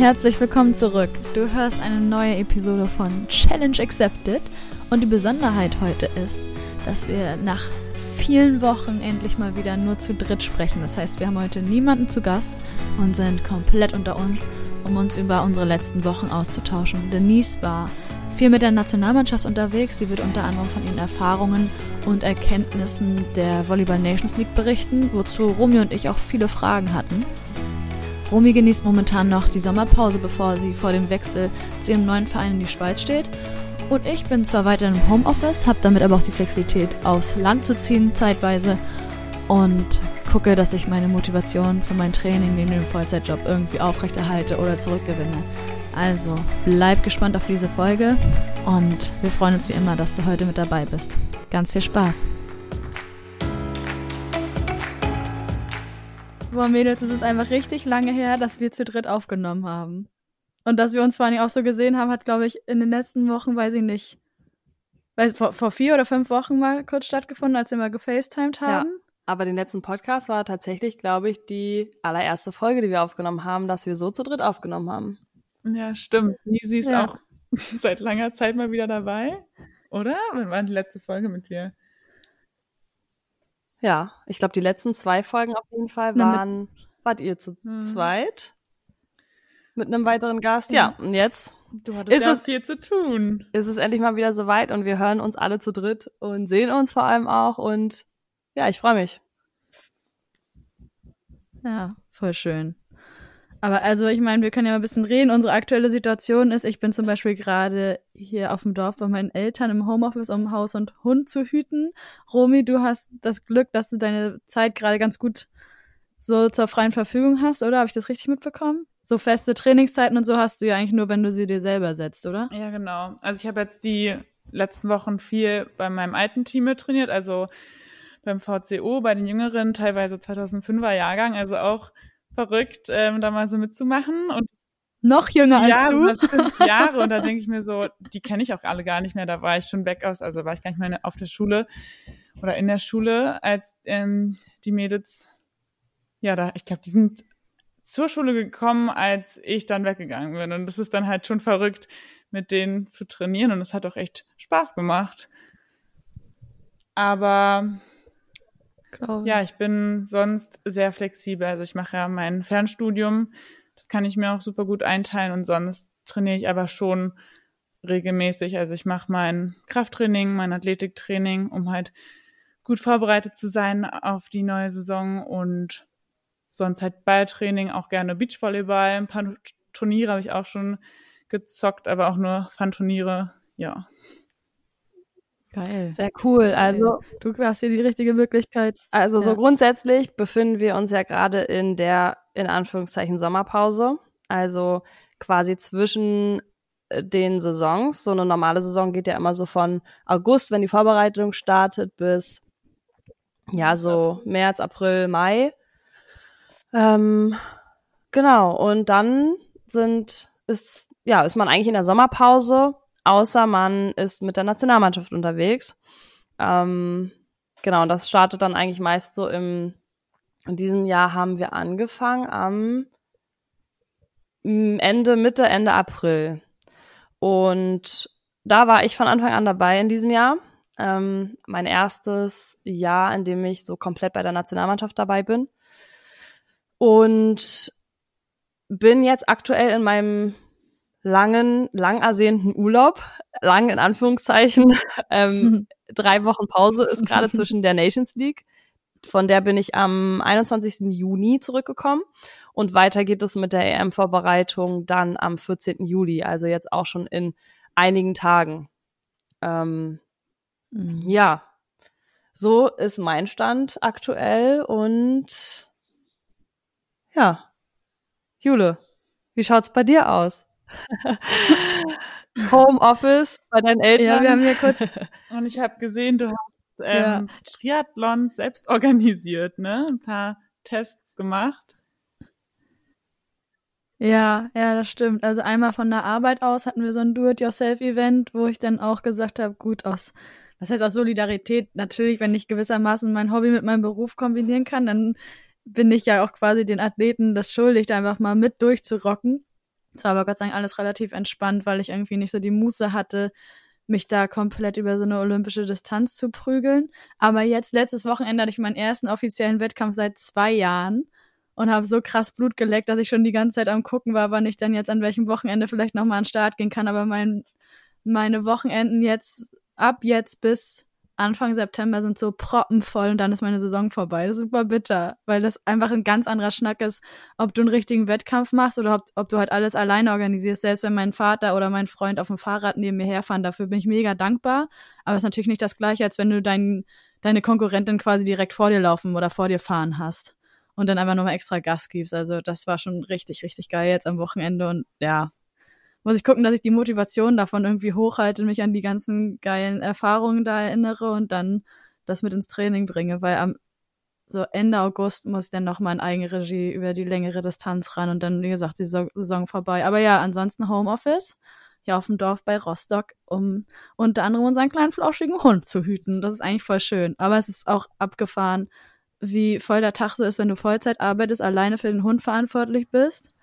Herzlich willkommen zurück. Du hörst eine neue Episode von Challenge Accepted und die Besonderheit heute ist, dass wir nach vielen Wochen endlich mal wieder nur zu dritt sprechen. Das heißt, wir haben heute niemanden zu Gast und sind komplett unter uns, um uns über unsere letzten Wochen auszutauschen. Denise war viel mit der Nationalmannschaft unterwegs. Sie wird unter anderem von ihren Erfahrungen und Erkenntnissen der Volleyball Nations League berichten, wozu Romy und ich auch viele Fragen hatten. Romy genießt momentan noch die Sommerpause, bevor sie vor dem Wechsel zu ihrem neuen Verein in die Schweiz steht. Und ich bin zwar weiter im Homeoffice, habe damit aber auch die Flexibilität, aufs Land zu ziehen, zeitweise. Und gucke, dass ich meine Motivation für mein Training neben dem Vollzeitjob irgendwie aufrechterhalte oder zurückgewinne. Also bleib gespannt auf diese Folge und wir freuen uns wie immer, dass du heute mit dabei bist. Ganz viel Spaß! Boah, Mädels, es ist einfach richtig lange her, dass wir zu dritt aufgenommen haben. Und dass wir uns vor allem auch so gesehen haben, hat, glaube ich, in den letzten Wochen, weiß ich nicht, weiß, vor, vor vier oder fünf Wochen mal kurz stattgefunden, als wir mal gefacetimed haben. Ja, aber den letzten Podcast war tatsächlich, glaube ich, die allererste Folge, die wir aufgenommen haben, dass wir so zu dritt aufgenommen haben. Ja, stimmt. Nisi ist ja. auch seit langer Zeit mal wieder dabei, oder? Wann war die letzte Folge mit dir? Ja, ich glaube, die letzten zwei Folgen auf jeden Fall waren, wart ihr zu hm. zweit? Mit einem weiteren Gast? Ja, und jetzt du hattest ist ja es viel zu tun. Ist es endlich mal wieder soweit und wir hören uns alle zu dritt und sehen uns vor allem auch und ja, ich freue mich. Ja, voll schön. Aber also, ich meine, wir können ja mal ein bisschen reden. Unsere aktuelle Situation ist, ich bin zum Beispiel gerade hier auf dem Dorf bei meinen Eltern im Homeoffice, um Haus und Hund zu hüten. Romy, du hast das Glück, dass du deine Zeit gerade ganz gut so zur freien Verfügung hast, oder? Habe ich das richtig mitbekommen? So feste Trainingszeiten und so hast du ja eigentlich nur, wenn du sie dir selber setzt, oder? Ja, genau. Also ich habe jetzt die letzten Wochen viel bei meinem alten Team mit trainiert, also beim VCO, bei den Jüngeren, teilweise 2005er Jahrgang, also auch verrückt, ähm, da mal so mitzumachen. Und noch jünger ja, als du. Ja, fünf Jahre. Und da denke ich mir so, die kenne ich auch alle gar nicht mehr. Da war ich schon weg aus, also war ich gar nicht mehr auf der Schule oder in der Schule, als ähm, die Mädels, ja, da, ich glaube, die sind zur Schule gekommen, als ich dann weggegangen bin. Und das ist dann halt schon verrückt, mit denen zu trainieren. Und es hat auch echt Spaß gemacht. Aber Glaube ja, ich bin sonst sehr flexibel. Also ich mache ja mein Fernstudium. Das kann ich mir auch super gut einteilen und sonst trainiere ich aber schon regelmäßig. Also ich mache mein Krafttraining, mein Athletiktraining, um halt gut vorbereitet zu sein auf die neue Saison und sonst halt Balltraining, auch gerne Beachvolleyball. Ein paar Turniere habe ich auch schon gezockt, aber auch nur Fun-Turniere. Ja. Geil. Sehr cool. Also du hast hier die richtige Möglichkeit. Also ja. so grundsätzlich befinden wir uns ja gerade in der in Anführungszeichen Sommerpause. Also quasi zwischen äh, den Saisons. So eine normale Saison geht ja immer so von August, wenn die Vorbereitung startet, bis ja so März, April, Mai. Ähm, genau. Und dann sind ist ja ist man eigentlich in der Sommerpause außer man ist mit der Nationalmannschaft unterwegs. Ähm, genau, und das startet dann eigentlich meist so im, in diesem Jahr haben wir angefangen am Ende, Mitte, Ende April. Und da war ich von Anfang an dabei in diesem Jahr. Ähm, mein erstes Jahr, in dem ich so komplett bei der Nationalmannschaft dabei bin. Und bin jetzt aktuell in meinem langen, lang ersehnten Urlaub, lang in Anführungszeichen. Ähm, drei Wochen Pause ist gerade zwischen der Nations League. Von der bin ich am 21. Juni zurückgekommen. Und weiter geht es mit der EM-Vorbereitung dann am 14. Juli, also jetzt auch schon in einigen Tagen. Ähm, mhm. Ja, so ist mein Stand aktuell und ja, Jule, wie schaut's bei dir aus? Homeoffice bei deinen Eltern. Ja, wir haben hier kurz. Und ich habe gesehen, du hast ähm, ja. Triathlon selbst organisiert, ne? Ein paar Tests gemacht. Ja, ja, das stimmt. Also einmal von der Arbeit aus hatten wir so ein Do-it-yourself-Event, wo ich dann auch gesagt habe, gut, aus, was heißt aus Solidarität, natürlich, wenn ich gewissermaßen mein Hobby mit meinem Beruf kombinieren kann, dann bin ich ja auch quasi den Athleten das schuldig, da einfach mal mit durchzurocken. Es war aber Gott sei Dank alles relativ entspannt, weil ich irgendwie nicht so die Muße hatte, mich da komplett über so eine olympische Distanz zu prügeln. Aber jetzt, letztes Wochenende, hatte ich meinen ersten offiziellen Wettkampf seit zwei Jahren und habe so krass Blut geleckt, dass ich schon die ganze Zeit am gucken war, wann ich dann jetzt an welchem Wochenende vielleicht nochmal an den Start gehen kann. Aber mein, meine Wochenenden jetzt, ab jetzt bis Anfang September sind so proppenvoll und dann ist meine Saison vorbei. Das ist super bitter, weil das einfach ein ganz anderer Schnack ist, ob du einen richtigen Wettkampf machst oder ob, ob du halt alles alleine organisierst. Selbst wenn mein Vater oder mein Freund auf dem Fahrrad neben mir herfahren, dafür bin ich mega dankbar. Aber es ist natürlich nicht das Gleiche, als wenn du dein, deine Konkurrentin quasi direkt vor dir laufen oder vor dir fahren hast und dann einfach nochmal extra Gas gibst. Also das war schon richtig, richtig geil jetzt am Wochenende und ja, muss ich gucken, dass ich die Motivation davon irgendwie hochhalte, mich an die ganzen geilen Erfahrungen da erinnere und dann das mit ins Training bringe, weil am so Ende August muss ich dann nochmal in Eigenregie über die längere Distanz ran und dann, wie gesagt, die Saison vorbei. Aber ja, ansonsten Homeoffice, hier auf dem Dorf bei Rostock, um unter anderem unseren kleinen flauschigen Hund zu hüten. Das ist eigentlich voll schön. Aber es ist auch abgefahren, wie voll der Tag so ist, wenn du Vollzeit arbeitest, alleine für den Hund verantwortlich bist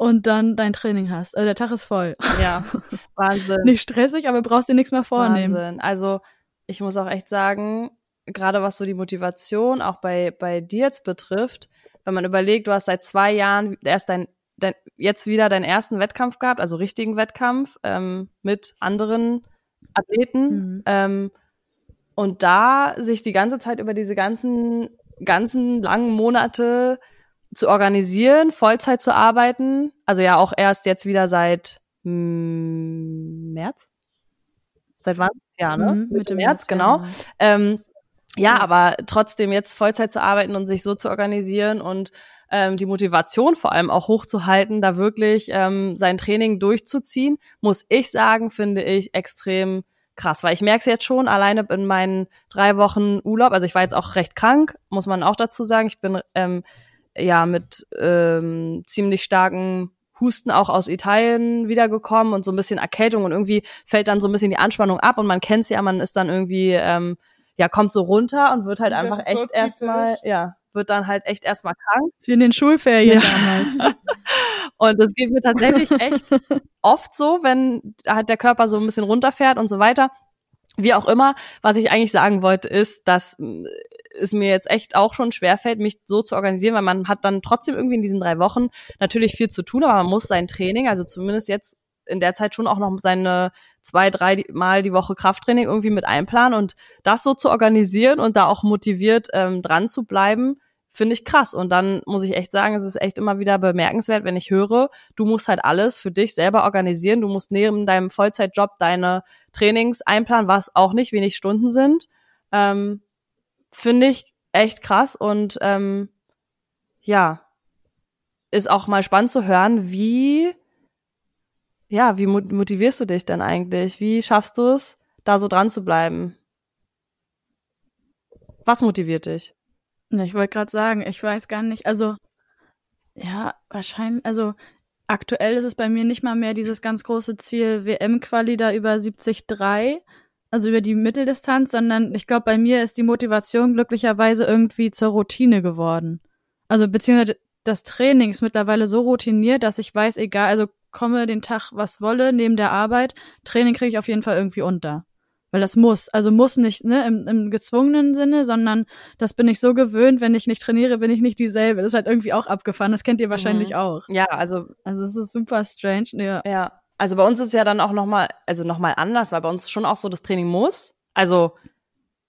und dann dein Training hast. Also der Tag ist voll. Ja, Wahnsinn. Nicht stressig, aber brauchst dir nichts mehr vornehmen. Wahnsinn. Also ich muss auch echt sagen, gerade was so die Motivation auch bei, bei dir jetzt betrifft, wenn man überlegt, du hast seit zwei Jahren erst dein, dein jetzt wieder deinen ersten Wettkampf gehabt, also richtigen Wettkampf ähm, mit anderen Athleten. Mhm. Ähm, und da sich die ganze Zeit über diese ganzen, ganzen langen Monate zu organisieren, Vollzeit zu arbeiten. Also ja, auch erst jetzt wieder seit mm, März. Seit wann? Ja, ne? Mhm, Mitte März, März genau. Ja, ähm, ja, aber trotzdem jetzt Vollzeit zu arbeiten und sich so zu organisieren und ähm, die Motivation vor allem auch hochzuhalten, da wirklich ähm, sein Training durchzuziehen, muss ich sagen, finde ich extrem krass, weil ich merke es jetzt schon alleine in meinen drei Wochen Urlaub. Also ich war jetzt auch recht krank, muss man auch dazu sagen. Ich bin ähm, ja mit ähm, ziemlich starken Husten auch aus Italien wiedergekommen und so ein bisschen Erkältung und irgendwie fällt dann so ein bisschen die Anspannung ab und man kennt's ja, man ist dann irgendwie ähm, ja kommt so runter und wird halt das einfach echt so erstmal ja wird dann halt echt erstmal krank. Wie in den Schulferien ja. damals. und das geht mir tatsächlich echt oft so, wenn halt der Körper so ein bisschen runterfährt und so weiter. Wie auch immer, was ich eigentlich sagen wollte, ist, dass es mir jetzt echt auch schon schwerfällt, mich so zu organisieren, weil man hat dann trotzdem irgendwie in diesen drei Wochen natürlich viel zu tun, aber man muss sein Training, also zumindest jetzt in der Zeit schon auch noch seine zwei, drei Mal die Woche Krafttraining irgendwie mit einplanen und das so zu organisieren und da auch motiviert ähm, dran zu bleiben, finde ich krass. Und dann muss ich echt sagen, es ist echt immer wieder bemerkenswert, wenn ich höre, du musst halt alles für dich selber organisieren. Du musst neben deinem Vollzeitjob deine Trainings einplanen, was auch nicht wenig Stunden sind. Ähm, finde ich echt krass und ähm, ja, ist auch mal spannend zu hören, wie ja, wie motivierst du dich denn eigentlich? Wie schaffst du es, da so dran zu bleiben? Was motiviert dich? Ich wollte gerade sagen, ich weiß gar nicht, also ja, wahrscheinlich, also aktuell ist es bei mir nicht mal mehr dieses ganz große Ziel WM-Quali da über 73, also über die Mitteldistanz, sondern ich glaube, bei mir ist die Motivation glücklicherweise irgendwie zur Routine geworden. Also beziehungsweise das Training ist mittlerweile so routiniert, dass ich weiß, egal, also komme den Tag was wolle, neben der Arbeit, Training kriege ich auf jeden Fall irgendwie unter. Weil das muss. Also muss nicht, ne, im, im gezwungenen Sinne, sondern das bin ich so gewöhnt, wenn ich nicht trainiere, bin ich nicht dieselbe. Das ist halt irgendwie auch abgefahren. Das kennt ihr wahrscheinlich mhm. auch. Ja, also. Also es ist super strange. Ja. ja. Also bei uns ist ja dann auch nochmal, also nochmal anders, weil bei uns schon auch so das Training muss. Also,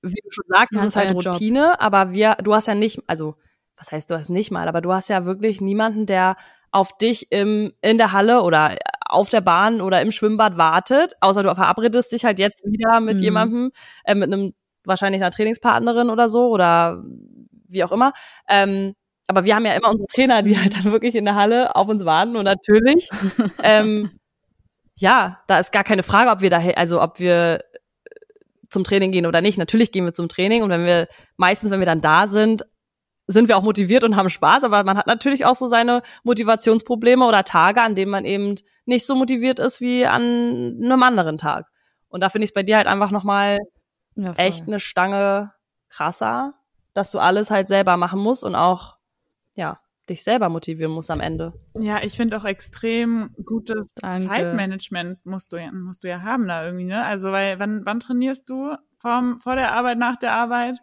wie du schon sagst, ja, es ist halt Routine, Job. aber wir, du hast ja nicht, also, was heißt du hast nicht mal, aber du hast ja wirklich niemanden, der auf dich im, in der Halle oder auf der Bahn oder im Schwimmbad wartet, außer du verabredest dich halt jetzt wieder mit mhm. jemandem, äh, mit einem wahrscheinlich einer Trainingspartnerin oder so oder wie auch immer. Ähm, aber wir haben ja immer unsere Trainer, die halt dann wirklich in der Halle auf uns warten und natürlich ähm, ja, da ist gar keine Frage, ob wir da, also ob wir zum Training gehen oder nicht. Natürlich gehen wir zum Training und wenn wir, meistens, wenn wir dann da sind, sind wir auch motiviert und haben Spaß, aber man hat natürlich auch so seine Motivationsprobleme oder Tage, an denen man eben nicht so motiviert ist wie an einem anderen Tag. Und da finde ich es bei dir halt einfach nochmal ja, echt eine Stange krasser, dass du alles halt selber machen musst und auch, ja, dich selber motivieren musst am Ende. Ja, ich finde auch extrem gutes Danke. Zeitmanagement musst du, ja, musst du ja haben da irgendwie, ne? Also, weil, wann, wann trainierst du? Vor, vor der Arbeit, nach der Arbeit?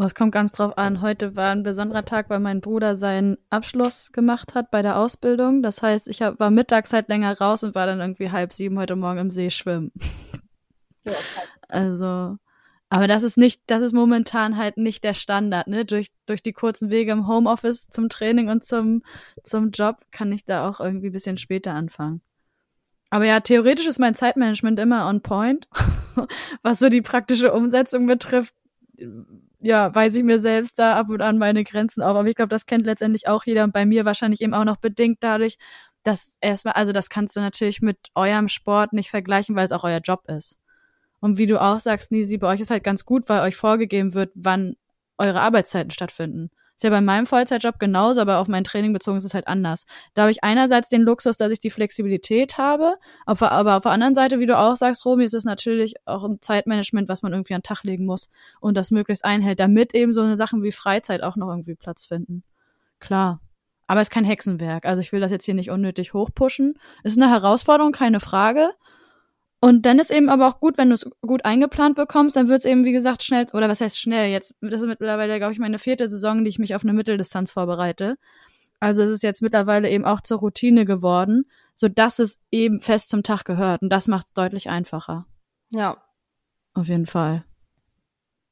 Das kommt ganz drauf an. Heute war ein besonderer Tag, weil mein Bruder seinen Abschluss gemacht hat bei der Ausbildung. Das heißt, ich hab, war mittags halt länger raus und war dann irgendwie halb sieben heute Morgen im See schwimmen. Ja, also, aber das ist nicht, das ist momentan halt nicht der Standard, ne? Durch, durch die kurzen Wege im Homeoffice zum Training und zum, zum Job kann ich da auch irgendwie bisschen später anfangen. Aber ja, theoretisch ist mein Zeitmanagement immer on point. Was so die praktische Umsetzung betrifft, ja, weiß ich mir selbst da ab und an meine Grenzen auf. Aber ich glaube, das kennt letztendlich auch jeder und bei mir wahrscheinlich eben auch noch bedingt dadurch, dass erstmal, also das kannst du natürlich mit eurem Sport nicht vergleichen, weil es auch euer Job ist. Und wie du auch sagst, Nisi, bei euch ist halt ganz gut, weil euch vorgegeben wird, wann eure Arbeitszeiten stattfinden. Ist ja bei meinem Vollzeitjob genauso, aber auf mein Training bezogen ist es halt anders. Da habe ich einerseits den Luxus, dass ich die Flexibilität habe, aber auf der anderen Seite, wie du auch sagst, Romy, ist es natürlich auch ein Zeitmanagement, was man irgendwie an den Tag legen muss und das möglichst einhält, damit eben so eine Sachen wie Freizeit auch noch irgendwie Platz finden. Klar. Aber es ist kein Hexenwerk. Also ich will das jetzt hier nicht unnötig hochpushen. Ist eine Herausforderung, keine Frage. Und dann ist eben aber auch gut, wenn du es gut eingeplant bekommst, dann wird es eben, wie gesagt, schnell, oder was heißt schnell? Jetzt, das ist mittlerweile, glaube ich, meine vierte Saison, die ich mich auf eine Mitteldistanz vorbereite. Also es ist jetzt mittlerweile eben auch zur Routine geworden, so dass es eben fest zum Tag gehört. Und das macht es deutlich einfacher. Ja. Auf jeden Fall.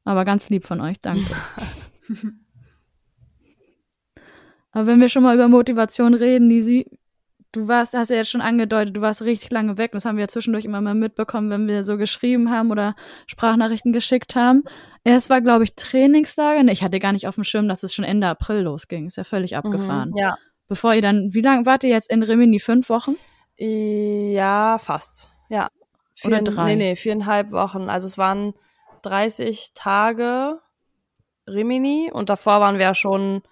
Aber ganz lieb von euch, danke. Aber wenn wir schon mal über Motivation reden, Nisi, du warst, hast ja jetzt schon angedeutet, du warst richtig lange weg. Das haben wir ja zwischendurch immer mal mitbekommen, wenn wir so geschrieben haben oder Sprachnachrichten geschickt haben. Es war, glaube ich, Trainingslager. Ich hatte gar nicht auf dem Schirm, dass es schon Ende April losging. Ist ja völlig mhm, abgefahren. Mhm, ja. Bevor ihr dann, wie lange wart ihr jetzt in Rimini? Fünf Wochen? Ja, fast. Ja. Vier, oder drei? Nee, nee, viereinhalb Wochen. Also es waren 30 Tage Rimini und davor waren wir ja schon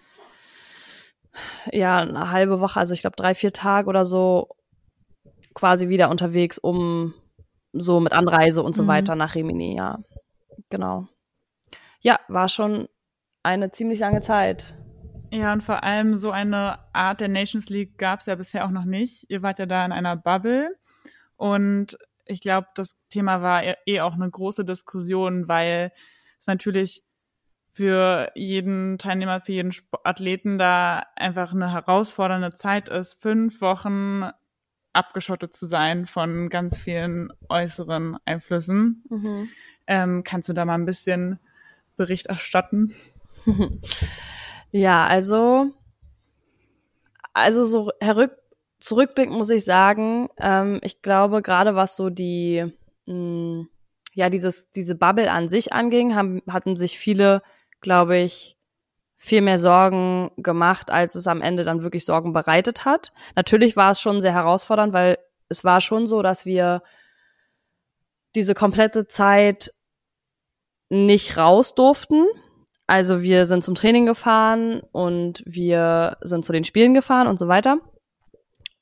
ja, eine halbe Woche, also ich glaube drei, vier Tage oder so quasi wieder unterwegs, um so mit Anreise und so mhm. weiter nach Rimini, ja. Genau. Ja, war schon eine ziemlich lange Zeit. Ja, und vor allem so eine Art der Nations League gab es ja bisher auch noch nicht. Ihr wart ja da in einer Bubble und ich glaube, das Thema war eh auch eine große Diskussion, weil es natürlich für jeden Teilnehmer, für jeden Athleten da einfach eine herausfordernde Zeit ist, fünf Wochen abgeschottet zu sein von ganz vielen äußeren Einflüssen. Mhm. Ähm, kannst du da mal ein bisschen Bericht erstatten? Ja, also, also so herück, zurückblickend muss ich sagen, ähm, ich glaube, gerade was so die, mh, mm, ja, dieses, diese Bubble an sich anging, haben, hatten sich viele glaube ich, viel mehr Sorgen gemacht, als es am Ende dann wirklich Sorgen bereitet hat. Natürlich war es schon sehr herausfordernd, weil es war schon so, dass wir diese komplette Zeit nicht raus durften. Also wir sind zum Training gefahren und wir sind zu den Spielen gefahren und so weiter.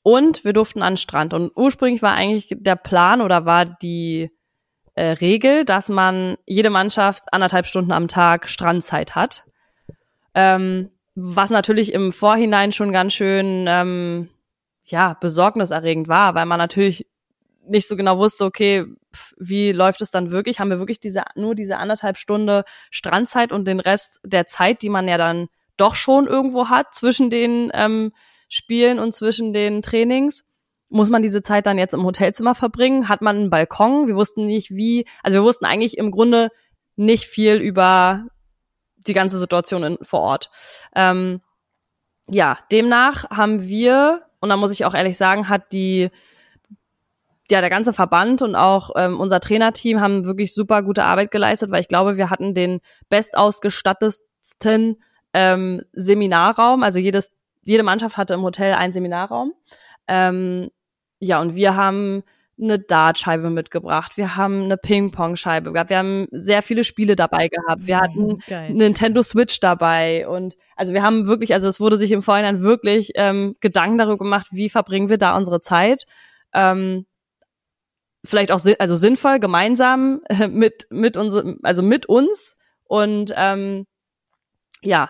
Und wir durften an den Strand. Und ursprünglich war eigentlich der Plan oder war die äh, Regel, dass man jede Mannschaft anderthalb Stunden am Tag Strandzeit hat. Ähm, was natürlich im Vorhinein schon ganz schön ähm, ja besorgniserregend war, weil man natürlich nicht so genau wusste, okay, wie läuft es dann wirklich? Haben wir wirklich diese nur diese anderthalb Stunde Strandzeit und den Rest der Zeit, die man ja dann doch schon irgendwo hat zwischen den ähm, Spielen und zwischen den Trainings? Muss man diese Zeit dann jetzt im Hotelzimmer verbringen? Hat man einen Balkon? Wir wussten nicht, wie, also wir wussten eigentlich im Grunde nicht viel über die ganze Situation in, vor Ort. Ähm, ja, demnach haben wir, und da muss ich auch ehrlich sagen, hat die, ja, der ganze Verband und auch ähm, unser Trainerteam haben wirklich super gute Arbeit geleistet, weil ich glaube, wir hatten den bestausgestattetsten ähm, Seminarraum. Also jedes, jede Mannschaft hatte im Hotel einen Seminarraum. Ähm, ja, und wir haben eine Dartscheibe mitgebracht, wir haben eine Ping-Pong-Scheibe gehabt, wir haben sehr viele Spiele dabei gehabt, wir hatten Geil. Nintendo Switch dabei und also wir haben wirklich, also es wurde sich im Vorhinein wirklich ähm, Gedanken darüber gemacht, wie verbringen wir da unsere Zeit. Ähm, vielleicht auch also sinnvoll gemeinsam äh, mit mit uns also mit uns und ähm, ja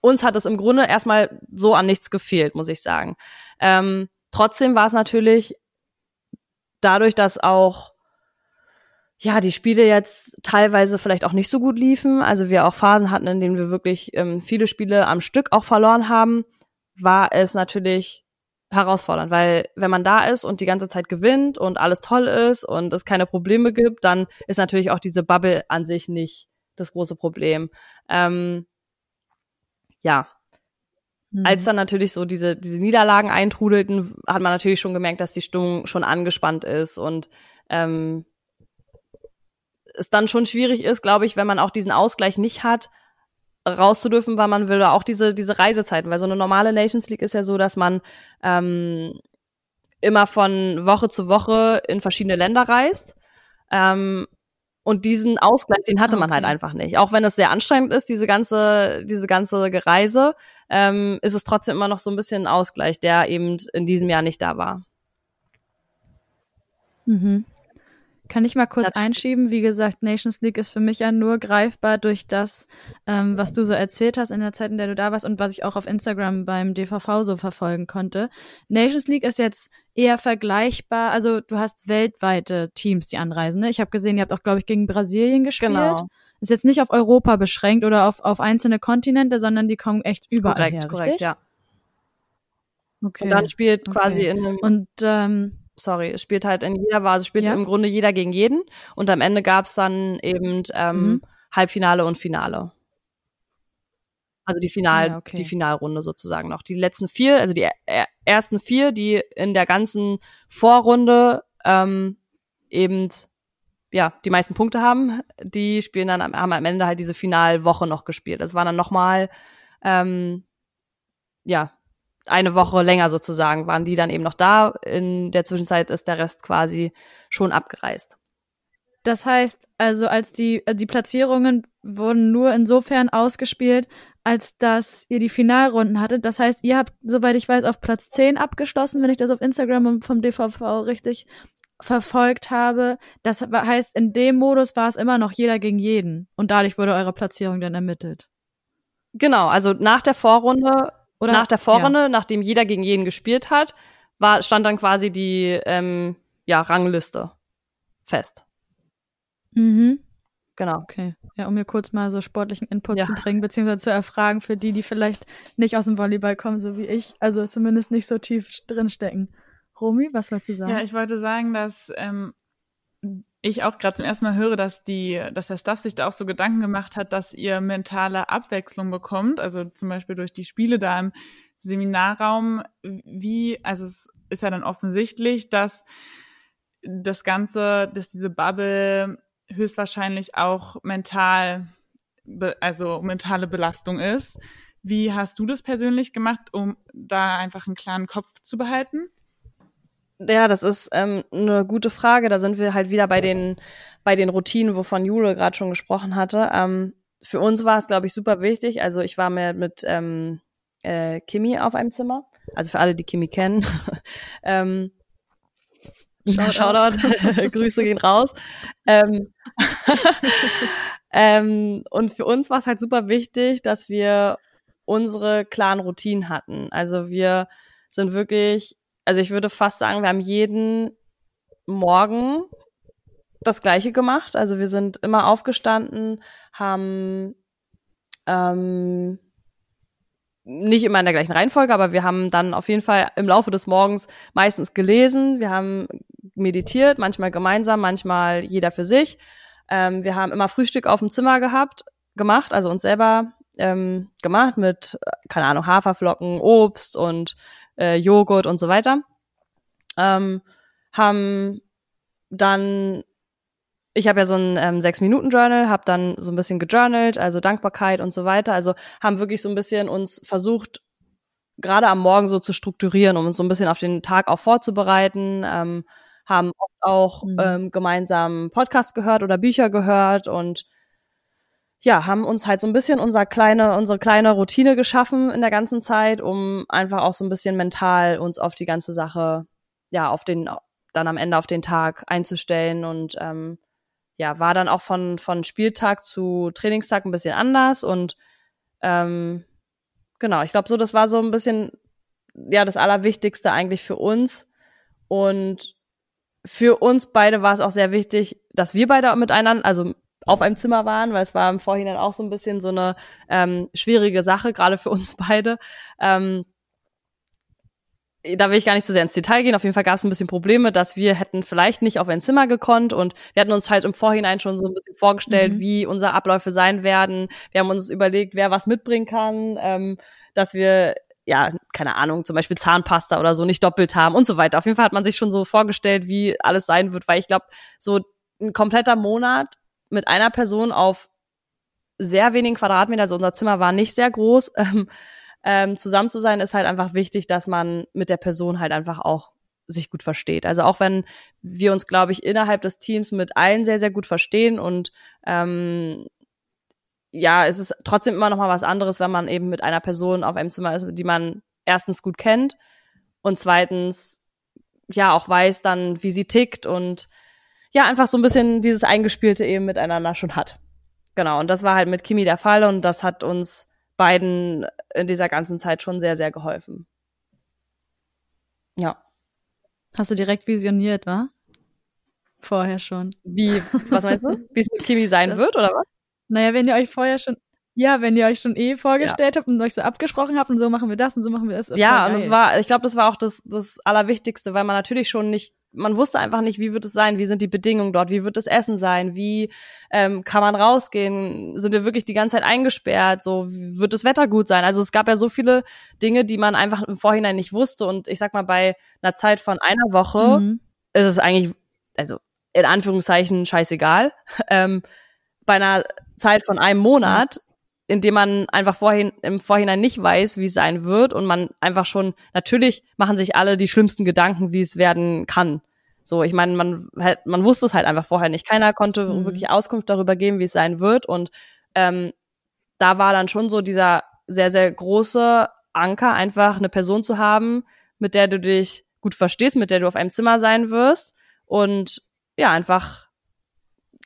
uns hat es im Grunde erstmal so an nichts gefehlt, muss ich sagen. Ähm, trotzdem war es natürlich dadurch, dass auch ja, die Spiele jetzt teilweise vielleicht auch nicht so gut liefen, also wir auch Phasen hatten, in denen wir wirklich ähm, viele Spiele am Stück auch verloren haben, war es natürlich herausfordernd, weil wenn man da ist und die ganze Zeit gewinnt und alles toll ist und es keine Probleme gibt, dann ist natürlich auch diese Bubble an sich nicht das große Problem. Ähm, ja. Mhm. Als dann natürlich so diese, diese Niederlagen eintrudelten, hat man natürlich schon gemerkt, dass die Stimmung schon angespannt ist und ähm, es dann schon schwierig ist, glaube ich, wenn man auch diesen Ausgleich nicht hat, rauszudürfen, weil man will auch diese, diese Reisezeiten, weil so eine normale Nations League ist ja so, dass man ähm, immer von Woche zu Woche in verschiedene Länder reist. Ähm, und diesen Ausgleich, den hatte okay. man halt einfach nicht. Auch wenn es sehr anstrengend ist, diese ganze, diese ganze Reise, ähm, ist es trotzdem immer noch so ein bisschen ein Ausgleich, der eben in diesem Jahr nicht da war. Mhm. Kann ich mal kurz das einschieben? Wie gesagt, Nations League ist für mich ja nur greifbar durch das, ähm, was du so erzählt hast in der Zeit, in der du da warst und was ich auch auf Instagram beim DVV so verfolgen konnte. Nations League ist jetzt eher vergleichbar, also du hast weltweite Teams, die anreisen. Ne? Ich habe gesehen, ihr habt auch, glaube ich, gegen Brasilien gespielt. Genau. Ist jetzt nicht auf Europa beschränkt oder auf, auf einzelne Kontinente, sondern die kommen echt überall korrekt, her, korrekt, richtig? ja. Okay. Und dann spielt okay. quasi in einem und ähm, sorry, es spielt halt in jeder Phase, spielt ja. im Grunde jeder gegen jeden. Und am Ende gab's dann eben ähm, mhm. Halbfinale und Finale. Also die Final, ja, okay. die Finalrunde sozusagen noch. Die letzten vier, also die ersten vier, die in der ganzen Vorrunde ähm, eben ja die meisten Punkte haben, die spielen dann haben am Ende halt diese Finalwoche noch gespielt. Das war dann nochmal ähm, ja eine Woche länger sozusagen waren die dann eben noch da. In der Zwischenzeit ist der Rest quasi schon abgereist. Das heißt, also als die, äh, die Platzierungen wurden nur insofern ausgespielt, als dass ihr die Finalrunden hattet. Das heißt, ihr habt, soweit ich weiß, auf Platz 10 abgeschlossen, wenn ich das auf Instagram vom DVV richtig verfolgt habe. Das heißt, in dem Modus war es immer noch jeder gegen jeden. Und dadurch wurde eure Platzierung dann ermittelt. Genau, also nach der Vorrunde oder nach der Vorrunde, ja. nachdem jeder gegen jeden gespielt hat, war, stand dann quasi die ähm, ja, Rangliste fest. Mhm. Genau. Okay. Ja, um mir kurz mal so sportlichen Input ja. zu bringen, beziehungsweise zu erfragen für die, die vielleicht nicht aus dem Volleyball kommen, so wie ich, also zumindest nicht so tief drinstecken. Romy, was wolltest du sagen? Ja, ich wollte sagen, dass ähm, ich auch gerade zum ersten Mal höre, dass die, dass der Staff sich da auch so Gedanken gemacht hat, dass ihr mentale Abwechslung bekommt, also zum Beispiel durch die Spiele da im Seminarraum, wie, also es ist ja dann offensichtlich, dass das Ganze, dass diese Bubble höchstwahrscheinlich auch mental, also mentale Belastung ist. Wie hast du das persönlich gemacht, um da einfach einen klaren Kopf zu behalten? Ja, das ist ähm, eine gute Frage. Da sind wir halt wieder bei den bei den Routinen, wovon Jule gerade schon gesprochen hatte. Ähm, für uns war es, glaube ich, super wichtig. Also ich war mit, mit ähm, äh, Kimi auf einem Zimmer. Also für alle, die Kimi kennen. ähm, Shoutout, Shoutout. Grüße gehen raus. Ähm, ähm, und für uns war es halt super wichtig, dass wir unsere klaren Routinen hatten. Also wir sind wirklich also ich würde fast sagen, wir haben jeden Morgen das Gleiche gemacht. Also wir sind immer aufgestanden, haben ähm, nicht immer in der gleichen Reihenfolge, aber wir haben dann auf jeden Fall im Laufe des Morgens meistens gelesen, wir haben meditiert, manchmal gemeinsam, manchmal jeder für sich. Ähm, wir haben immer Frühstück auf dem Zimmer gehabt, gemacht, also uns selber ähm, gemacht mit, keine Ahnung, Haferflocken, Obst und äh, Joghurt und so weiter. Ähm, haben dann, ich habe ja so ein ähm, Sechs-Minuten-Journal, habe dann so ein bisschen gejournalt, also Dankbarkeit und so weiter. Also haben wirklich so ein bisschen uns versucht, gerade am Morgen so zu strukturieren, um uns so ein bisschen auf den Tag auch vorzubereiten. Ähm, haben oft auch mhm. ähm, gemeinsam Podcast gehört oder Bücher gehört und ja, haben uns halt so ein bisschen unser kleine, unsere kleine Routine geschaffen in der ganzen Zeit, um einfach auch so ein bisschen mental uns auf die ganze Sache, ja, auf den, dann am Ende auf den Tag einzustellen und ähm, ja, war dann auch von, von Spieltag zu Trainingstag ein bisschen anders und ähm, genau, ich glaube so, das war so ein bisschen ja das Allerwichtigste eigentlich für uns. Und für uns beide war es auch sehr wichtig, dass wir beide miteinander, also auf einem Zimmer waren, weil es war im Vorhinein auch so ein bisschen so eine ähm, schwierige Sache, gerade für uns beide. Ähm, da will ich gar nicht so sehr ins Detail gehen. Auf jeden Fall gab es ein bisschen Probleme, dass wir hätten vielleicht nicht auf ein Zimmer gekonnt und wir hatten uns halt im Vorhinein schon so ein bisschen vorgestellt, mhm. wie unsere Abläufe sein werden. Wir haben uns überlegt, wer was mitbringen kann, ähm, dass wir ja, keine Ahnung, zum Beispiel Zahnpasta oder so nicht doppelt haben und so weiter. Auf jeden Fall hat man sich schon so vorgestellt, wie alles sein wird, weil ich glaube, so ein kompletter Monat mit einer Person auf sehr wenigen Quadratmeter, also unser Zimmer war nicht sehr groß, ähm, ähm, zusammen zu sein, ist halt einfach wichtig, dass man mit der Person halt einfach auch sich gut versteht. Also auch wenn wir uns, glaube ich, innerhalb des Teams mit allen sehr, sehr gut verstehen und ähm, ja, es ist trotzdem immer noch mal was anderes, wenn man eben mit einer Person auf einem Zimmer ist, die man erstens gut kennt und zweitens ja auch weiß dann, wie sie tickt und ja, einfach so ein bisschen dieses Eingespielte eben miteinander schon hat. Genau, und das war halt mit Kimi der Fall und das hat uns beiden in dieser ganzen Zeit schon sehr, sehr geholfen. Ja. Hast du direkt visioniert, wa? Vorher schon. Wie, was meinst du? Wie es mit Kimi sein das, wird, oder was? Naja, wenn ihr euch vorher schon, ja, wenn ihr euch schon eh vorgestellt ja. habt und euch so abgesprochen habt und so machen wir das und so machen wir das. Ja, und das war, ich glaube, das war auch das, das Allerwichtigste, weil man natürlich schon nicht, man wusste einfach nicht, wie wird es sein, wie sind die Bedingungen dort, wie wird das Essen sein, wie ähm, kann man rausgehen, sind wir wirklich die ganze Zeit eingesperrt, so wird das Wetter gut sein. Also es gab ja so viele Dinge, die man einfach im Vorhinein nicht wusste. Und ich sag mal, bei einer Zeit von einer Woche mhm. ist es eigentlich, also in Anführungszeichen scheißegal. Ähm, bei einer Zeit von einem Monat, in dem man einfach vorhin, im Vorhinein nicht weiß, wie es sein wird und man einfach schon, natürlich machen sich alle die schlimmsten Gedanken, wie es werden kann. So, ich meine, man, halt, man wusste es halt einfach vorher nicht. Keiner konnte mhm. wirklich Auskunft darüber geben, wie es sein wird. Und ähm, da war dann schon so dieser sehr, sehr große Anker, einfach eine Person zu haben, mit der du dich gut verstehst, mit der du auf einem Zimmer sein wirst und ja, einfach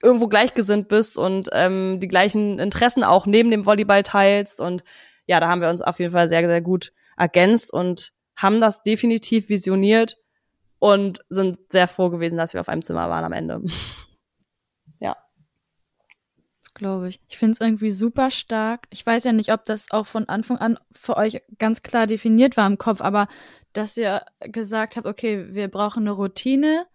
irgendwo gleichgesinnt bist und ähm, die gleichen Interessen auch neben dem Volleyball teilst. Und ja, da haben wir uns auf jeden Fall sehr, sehr gut ergänzt und haben das definitiv visioniert und sind sehr froh gewesen, dass wir auf einem Zimmer waren am Ende. ja. Glaube ich. Ich finde es irgendwie super stark. Ich weiß ja nicht, ob das auch von Anfang an für euch ganz klar definiert war im Kopf, aber dass ihr gesagt habt, okay, wir brauchen eine Routine,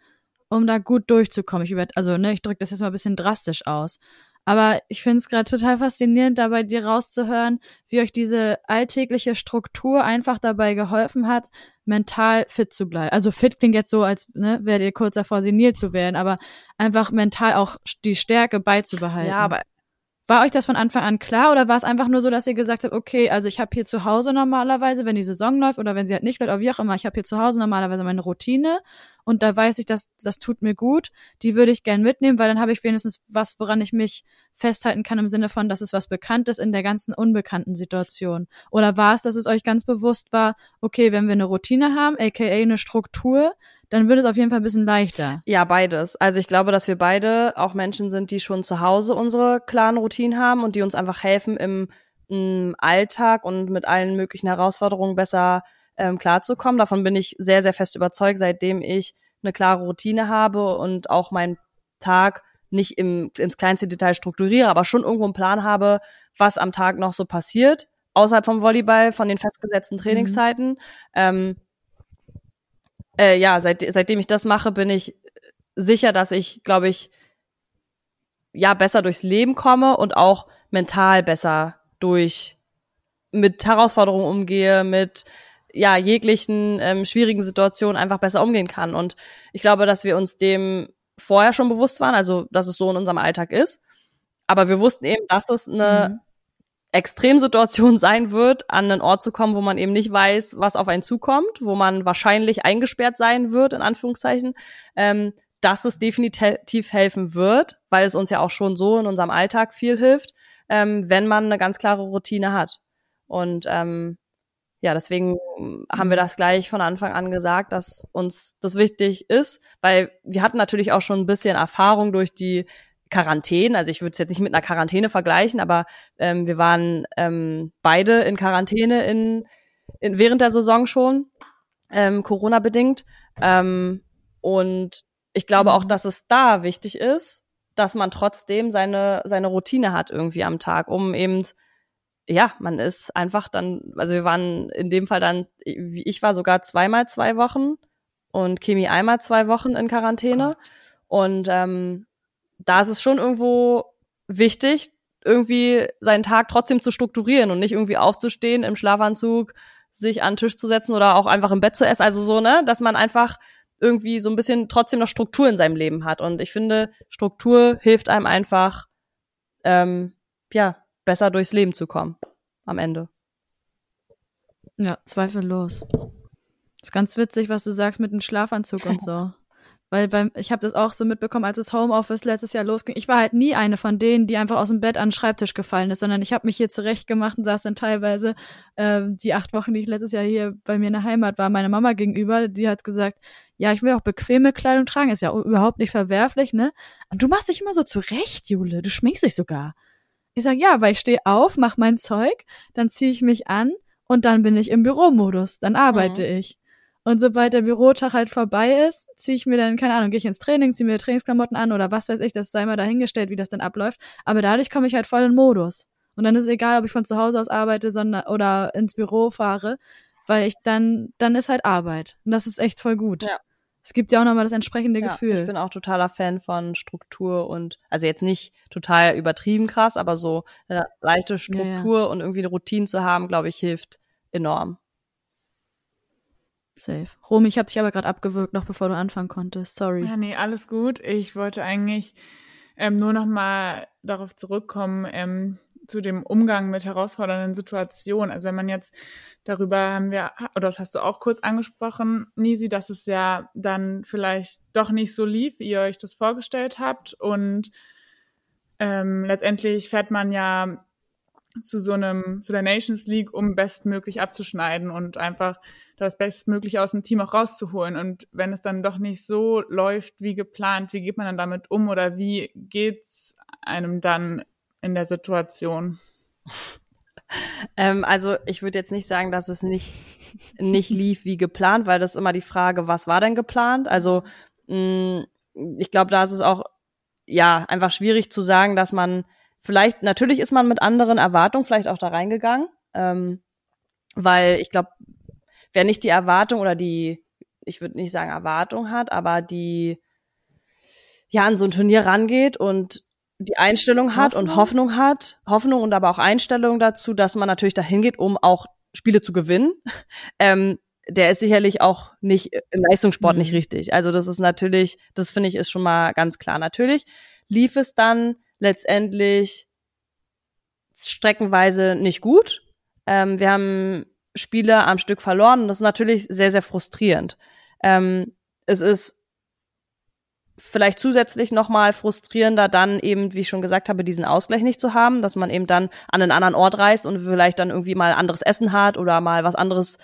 um da gut durchzukommen. Ich über, also, ne, ich drücke das jetzt mal ein bisschen drastisch aus. Aber ich finde es gerade total faszinierend, dabei dir rauszuhören, wie euch diese alltägliche Struktur einfach dabei geholfen hat, mental fit zu bleiben. Also fit klingt jetzt so, als ne, wäre ihr kurz davor, senil zu werden, aber einfach mental auch die Stärke beizubehalten. Ja, aber war euch das von Anfang an klar oder war es einfach nur so, dass ihr gesagt habt, okay, also ich habe hier zu Hause normalerweise, wenn die Saison läuft oder wenn sie halt nicht läuft, oder wie auch immer, ich habe hier zu Hause normalerweise meine Routine und da weiß ich, dass das tut mir gut, die würde ich gern mitnehmen, weil dann habe ich wenigstens was, woran ich mich festhalten kann im Sinne von, dass es was Bekanntes in der ganzen unbekannten Situation. Oder war es, dass es euch ganz bewusst war, okay, wenn wir eine Routine haben, aka eine Struktur, dann wird es auf jeden Fall ein bisschen leichter. Ja, beides. Also ich glaube, dass wir beide auch Menschen sind, die schon zu Hause unsere klaren Routinen haben und die uns einfach helfen, im, im Alltag und mit allen möglichen Herausforderungen besser ähm, klarzukommen. Davon bin ich sehr, sehr fest überzeugt, seitdem ich eine klare Routine habe und auch meinen Tag nicht im, ins kleinste Detail strukturiere, aber schon irgendwo einen Plan habe, was am Tag noch so passiert, außerhalb vom Volleyball, von den festgesetzten mhm. Trainingszeiten. Mhm. Ähm, äh, ja, seit, seitdem ich das mache, bin ich sicher, dass ich, glaube ich, ja, besser durchs Leben komme und auch mental besser durch mit Herausforderungen umgehe, mit ja jeglichen ähm, schwierigen Situationen einfach besser umgehen kann. Und ich glaube, dass wir uns dem vorher schon bewusst waren, also dass es so in unserem Alltag ist. Aber wir wussten eben, dass es eine mhm. Extremsituation sein wird, an einen Ort zu kommen, wo man eben nicht weiß, was auf einen zukommt, wo man wahrscheinlich eingesperrt sein wird, in Anführungszeichen, ähm, dass es definitiv helfen wird, weil es uns ja auch schon so in unserem Alltag viel hilft, ähm, wenn man eine ganz klare Routine hat. Und ähm, ja, deswegen haben wir das gleich von Anfang an gesagt, dass uns das wichtig ist, weil wir hatten natürlich auch schon ein bisschen Erfahrung durch die Quarantäne. Also ich würde es jetzt nicht mit einer Quarantäne vergleichen, aber ähm, wir waren ähm, beide in Quarantäne in, in während der Saison schon, ähm, Corona bedingt. Ähm, und ich glaube auch, mhm. dass es da wichtig ist, dass man trotzdem seine seine Routine hat irgendwie am Tag, um eben ja, man ist einfach dann, also wir waren in dem Fall dann, wie ich war sogar zweimal zwei Wochen und Kimi einmal zwei Wochen in Quarantäne. Oh und ähm, da ist es schon irgendwo wichtig, irgendwie seinen Tag trotzdem zu strukturieren und nicht irgendwie aufzustehen im Schlafanzug, sich an den Tisch zu setzen oder auch einfach im Bett zu essen. Also so, ne, dass man einfach irgendwie so ein bisschen trotzdem noch Struktur in seinem Leben hat. Und ich finde, Struktur hilft einem einfach, ähm, ja, besser durchs Leben zu kommen am Ende. Ja, zweifellos. Ist ganz witzig, was du sagst mit dem Schlafanzug und so. Weil beim, ich habe das auch so mitbekommen, als das Homeoffice letztes Jahr losging. Ich war halt nie eine von denen, die einfach aus dem Bett an den Schreibtisch gefallen ist, sondern ich habe mich hier zurecht gemacht und saß dann teilweise äh, die acht Wochen, die ich letztes Jahr hier bei mir in der Heimat war, meiner Mama gegenüber, die hat gesagt, ja, ich will auch bequeme Kleidung tragen, ist ja überhaupt nicht verwerflich, ne? Und du machst dich immer so zurecht, Jule, du schminkst dich sogar. Ich sag ja, weil ich stehe auf, mach mein Zeug, dann ziehe ich mich an und dann bin ich im Büromodus, dann arbeite mhm. ich. Und sobald der Bürotag halt vorbei ist, ziehe ich mir dann, keine Ahnung, gehe ich ins Training, ziehe mir Trainingsklamotten an oder was weiß ich, das sei mal dahingestellt, wie das dann abläuft. Aber dadurch komme ich halt voll in Modus. Und dann ist es egal, ob ich von zu Hause aus arbeite sondern, oder ins Büro fahre, weil ich dann, dann ist halt Arbeit. Und das ist echt voll gut. Ja. Es gibt ja auch nochmal das entsprechende ja, Gefühl. Ich bin auch totaler Fan von Struktur und, also jetzt nicht total übertrieben krass, aber so eine leichte Struktur ja, ja. und irgendwie eine Routine zu haben, glaube ich, hilft enorm. Safe. Romy, ich habe dich aber gerade abgewürgt, noch bevor du anfangen konntest. Sorry. Ja, nee, alles gut. Ich wollte eigentlich ähm, nur noch mal darauf zurückkommen, ähm, zu dem Umgang mit herausfordernden Situationen. Also wenn man jetzt darüber haben wir, oder das hast du auch kurz angesprochen, Nisi, dass es ja dann vielleicht doch nicht so lief, wie ihr euch das vorgestellt habt. Und ähm, letztendlich fährt man ja zu so einem, zu der Nations League, um bestmöglich abzuschneiden und einfach das Bestmögliche aus dem Team auch rauszuholen. Und wenn es dann doch nicht so läuft wie geplant, wie geht man dann damit um oder wie geht's einem dann in der Situation? Ähm, also ich würde jetzt nicht sagen, dass es nicht nicht lief wie geplant, weil das ist immer die Frage, was war denn geplant? Also mh, mm, ich glaube, da ist es auch ja einfach schwierig zu sagen, dass man vielleicht natürlich ist man mit anderen Erwartungen vielleicht auch da reingegangen, ähm, weil ich glaube, wer nicht die Erwartung oder die, ich würde nicht sagen Erwartung hat, aber die ja an so ein Turnier rangeht und die Einstellung hat Hoffnung? und Hoffnung hat, Hoffnung und aber auch Einstellung dazu, dass man natürlich dahin geht, um auch Spiele zu gewinnen, ähm, der ist sicherlich auch nicht im Leistungssport mhm. nicht richtig. Also das ist natürlich, das finde ich ist schon mal ganz klar. Natürlich lief es dann letztendlich streckenweise nicht gut. Ähm, wir haben Spiele am Stück verloren und das ist natürlich sehr, sehr frustrierend. Ähm, es ist vielleicht zusätzlich nochmal frustrierender, dann eben, wie ich schon gesagt habe, diesen Ausgleich nicht zu haben, dass man eben dann an einen anderen Ort reist und vielleicht dann irgendwie mal anderes Essen hat oder mal was anderes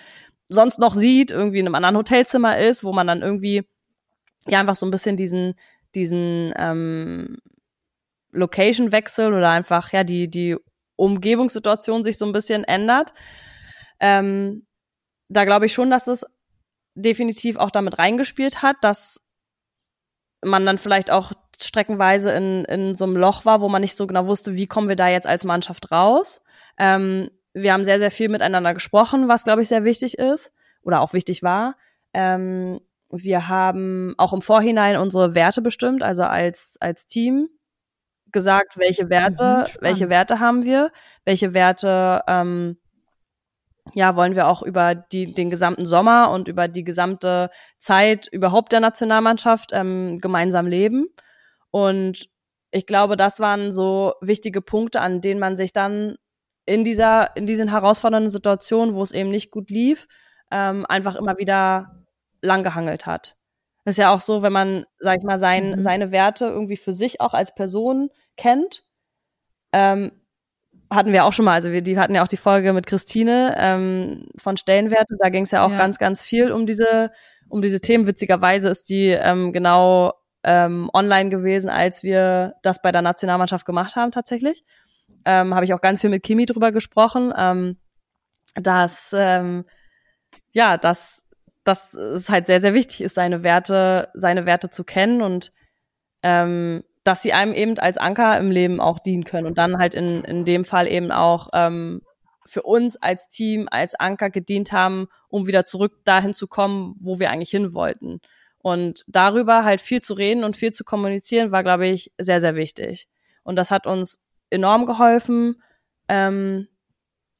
sonst noch sieht, irgendwie in einem anderen Hotelzimmer ist, wo man dann irgendwie ja einfach so ein bisschen diesen, diesen ähm, Location-Wechsel oder einfach ja die, die Umgebungssituation sich so ein bisschen ändert. Ähm, da glaube ich schon, dass es definitiv auch damit reingespielt hat, dass man dann vielleicht auch streckenweise in, in so einem Loch war, wo man nicht so genau wusste, wie kommen wir da jetzt als Mannschaft raus. Ähm, wir haben sehr, sehr viel miteinander gesprochen, was, glaube ich, sehr wichtig ist oder auch wichtig war. Ähm, wir haben auch im Vorhinein unsere Werte bestimmt, also als, als Team gesagt, welche Werte, mhm, welche Werte haben wir, welche Werte ähm, ja, wollen wir auch über die, den gesamten Sommer und über die gesamte Zeit überhaupt der Nationalmannschaft ähm, gemeinsam leben. Und ich glaube, das waren so wichtige Punkte, an denen man sich dann in dieser, in diesen herausfordernden Situationen, wo es eben nicht gut lief, ähm, einfach immer wieder langgehangelt hat. Das ist ja auch so, wenn man, sag ich mal, sein, mhm. seine Werte irgendwie für sich auch als Person kennt, ähm, hatten wir auch schon mal, also wir die hatten ja auch die Folge mit Christine ähm, von Stellenwerte, da ging es ja auch ja. ganz, ganz viel um diese, um diese Themen. Witzigerweise ist die ähm, genau ähm, online gewesen, als wir das bei der Nationalmannschaft gemacht haben tatsächlich. Ähm, Habe ich auch ganz viel mit Kimi drüber gesprochen, ähm, dass ähm, ja, dass dass es halt sehr sehr wichtig ist, seine Werte seine Werte zu kennen und ähm, dass sie einem eben als Anker im Leben auch dienen können und dann halt in in dem Fall eben auch ähm, für uns als Team als Anker gedient haben, um wieder zurück dahin zu kommen, wo wir eigentlich hin wollten. Und darüber halt viel zu reden und viel zu kommunizieren, war, glaube ich, sehr, sehr wichtig. Und das hat uns enorm geholfen. Ähm,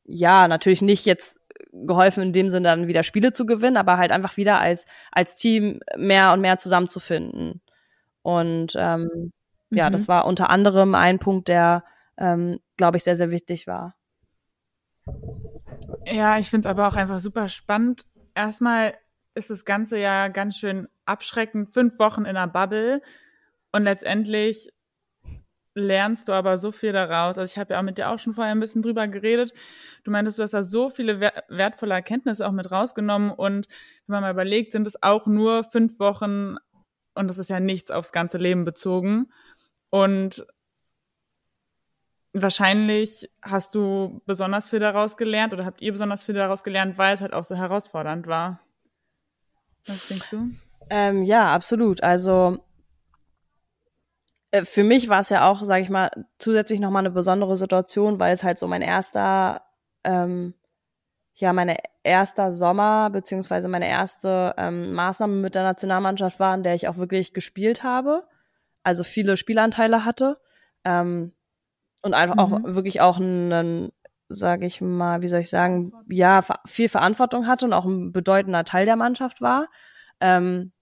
ja, natürlich nicht jetzt geholfen in dem Sinne dann wieder Spiele zu gewinnen, aber halt einfach wieder als, als Team mehr und mehr zusammenzufinden. Und ähm, mhm. ja, das war unter anderem ein Punkt, der, ähm, glaube ich, sehr, sehr wichtig war. Ja, ich finde es aber auch einfach super spannend. Erstmal ist das Ganze ja ganz schön abschreckend. Fünf Wochen in einer Bubble und letztendlich lernst du aber so viel daraus. Also ich habe ja auch mit dir auch schon vorher ein bisschen drüber geredet. Du meintest, du hast da so viele wertvolle Erkenntnisse auch mit rausgenommen und wenn man mal überlegt, sind es auch nur fünf Wochen und das ist ja nichts aufs ganze Leben bezogen. Und wahrscheinlich hast du besonders viel daraus gelernt oder habt ihr besonders viel daraus gelernt, weil es halt auch so herausfordernd war. Was denkst du? Ähm, ja, absolut. Also äh, für mich war es ja auch, sage ich mal, zusätzlich nochmal eine besondere Situation, weil es halt so mein erster, ähm, ja, meine erster Sommer beziehungsweise meine erste ähm, Maßnahme mit der Nationalmannschaft war, in der ich auch wirklich gespielt habe, also viele Spielanteile hatte. Ähm, und einfach mhm. auch wirklich auch einen, sage ich mal, wie soll ich sagen, ja, viel Verantwortung hatte und auch ein bedeutender Teil der Mannschaft war. Ähm,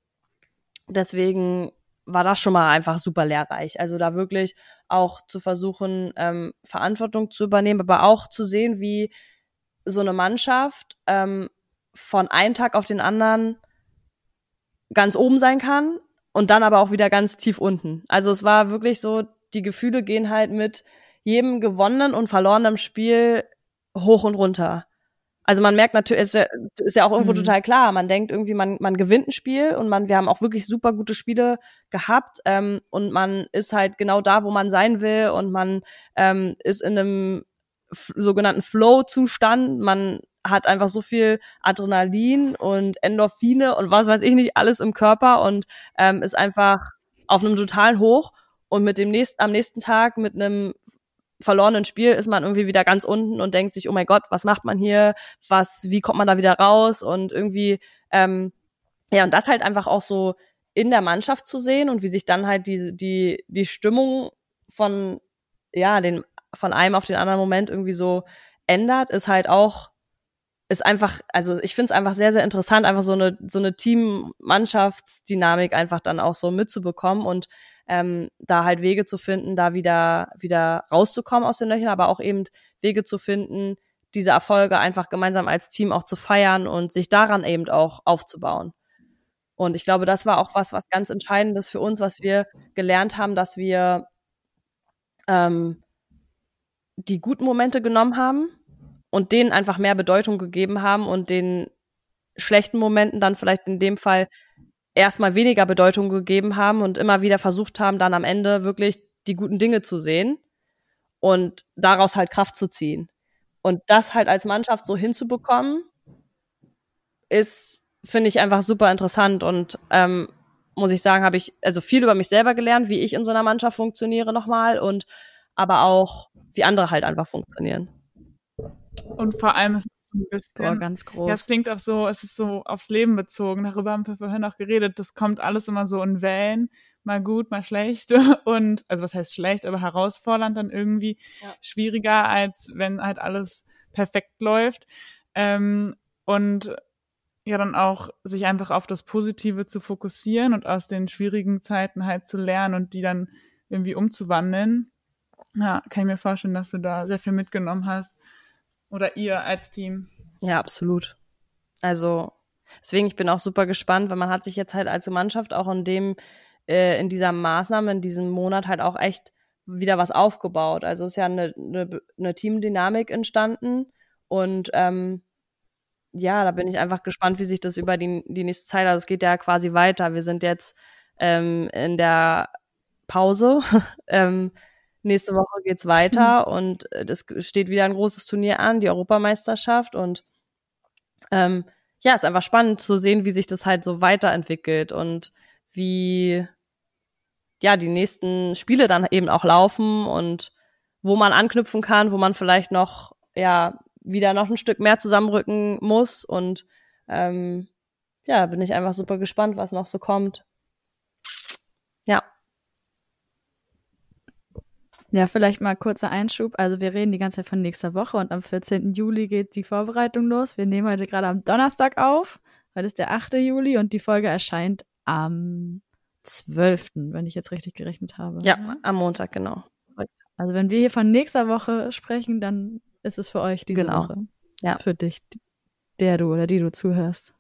deswegen war das schon mal einfach super lehrreich. Also da wirklich auch zu versuchen, ähm, Verantwortung zu übernehmen, aber auch zu sehen, wie so eine Mannschaft ähm, von einem Tag auf den anderen ganz oben sein kann und dann aber auch wieder ganz tief unten. Also es war wirklich so, die Gefühle gehen halt mit jedem gewonnenen und verlorenen Spiel hoch und runter. Also man merkt natürlich, ist ja, ist ja auch irgendwo mhm. total klar. Man denkt irgendwie, man, man gewinnt ein Spiel und man, wir haben auch wirklich super gute Spiele gehabt ähm, und man ist halt genau da, wo man sein will und man ähm, ist in einem sogenannten Flow-Zustand. Man hat einfach so viel Adrenalin und Endorphine und was weiß ich nicht alles im Körper und ähm, ist einfach auf einem totalen Hoch und mit dem nächsten am nächsten Tag mit einem verlorenen Spiel ist man irgendwie wieder ganz unten und denkt sich, oh mein Gott, was macht man hier? Was, wie kommt man da wieder raus? Und irgendwie, ähm, ja, und das halt einfach auch so in der Mannschaft zu sehen und wie sich dann halt die, die, die Stimmung von, ja, den, von einem auf den anderen Moment irgendwie so ändert, ist halt auch, ist einfach, also ich finde es einfach sehr, sehr interessant, einfach so eine, so eine Team-Mannschaftsdynamik einfach dann auch so mitzubekommen und ähm, da halt Wege zu finden, da wieder, wieder rauszukommen aus den Löchern, aber auch eben Wege zu finden, diese Erfolge einfach gemeinsam als Team auch zu feiern und sich daran eben auch aufzubauen. Und ich glaube, das war auch was, was ganz Entscheidendes für uns, was wir gelernt haben, dass wir ähm, die guten Momente genommen haben und denen einfach mehr Bedeutung gegeben haben und den schlechten Momenten dann vielleicht in dem Fall erstmal weniger Bedeutung gegeben haben und immer wieder versucht haben, dann am Ende wirklich die guten Dinge zu sehen und daraus halt Kraft zu ziehen. Und das halt als Mannschaft so hinzubekommen, ist, finde ich, einfach super interessant und ähm, muss ich sagen, habe ich also viel über mich selber gelernt, wie ich in so einer Mannschaft funktioniere nochmal und aber auch, wie andere halt einfach funktionieren. Und vor allem ist so ein bisschen. Boah, ganz groß. Ja, es klingt auch so, es ist so aufs Leben bezogen. Darüber haben wir vorhin auch geredet. Das kommt alles immer so in Wellen. Mal gut, mal schlecht. Und, also was heißt schlecht, aber herausfordernd dann irgendwie ja. schwieriger, als wenn halt alles perfekt läuft. Ähm, und ja, dann auch sich einfach auf das Positive zu fokussieren und aus den schwierigen Zeiten halt zu lernen und die dann irgendwie umzuwandeln. Ja, kann ich mir vorstellen, dass du da sehr viel mitgenommen hast. Oder ihr als Team. Ja, absolut. Also deswegen, ich bin auch super gespannt, weil man hat sich jetzt halt als Mannschaft auch in dem, äh, in dieser Maßnahme, in diesem Monat halt auch echt wieder was aufgebaut. Also ist ja eine, eine, eine Teamdynamik entstanden und ähm, ja, da bin ich einfach gespannt, wie sich das über die, die nächste Zeit, also es geht ja quasi weiter. Wir sind jetzt ähm, in der Pause. ähm, nächste Woche geht's weiter mhm. und es steht wieder ein großes Turnier an, die Europameisterschaft und ähm, ja, ist einfach spannend zu sehen, wie sich das halt so weiterentwickelt und wie ja die nächsten Spiele dann eben auch laufen und wo man anknüpfen kann, wo man vielleicht noch ja wieder noch ein Stück mehr zusammenrücken muss und ähm, ja, bin ich einfach super gespannt, was noch so kommt. Ja. Ja, vielleicht mal kurzer Einschub. Also wir reden die ganze Zeit von nächster Woche und am 14. Juli geht die Vorbereitung los. Wir nehmen heute gerade am Donnerstag auf. Heute ist der 8. Juli und die Folge erscheint am 12., wenn ich jetzt richtig gerechnet habe. Ja, am Montag, genau. Also wenn wir hier von nächster Woche sprechen, dann ist es für euch diese genau. Woche. Ja. Für dich, der du oder die du zuhörst.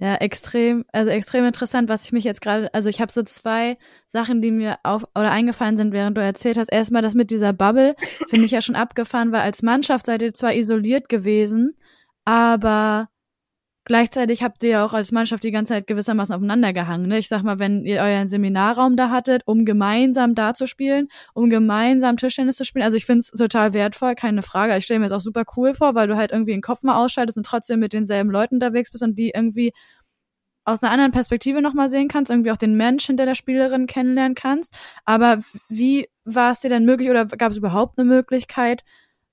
Ja, extrem, also extrem interessant, was ich mich jetzt gerade, also ich habe so zwei Sachen, die mir auf oder eingefallen sind, während du erzählt hast. Erstmal das mit dieser Bubble, finde ich ja schon abgefahren, weil als Mannschaft seid ihr zwar isoliert gewesen, aber Gleichzeitig habt ihr ja auch als Mannschaft die ganze Zeit gewissermaßen aufeinander gehangen. Ne? Ich sag mal, wenn ihr euren Seminarraum da hattet, um gemeinsam da zu spielen, um gemeinsam Tischtennis zu spielen. Also ich finde es total wertvoll, keine Frage. Ich stelle mir das auch super cool vor, weil du halt irgendwie den Kopf mal ausschaltest und trotzdem mit denselben Leuten unterwegs bist und die irgendwie aus einer anderen Perspektive nochmal sehen kannst, irgendwie auch den Mensch hinter der Spielerin kennenlernen kannst. Aber wie war es dir denn möglich oder gab es überhaupt eine Möglichkeit,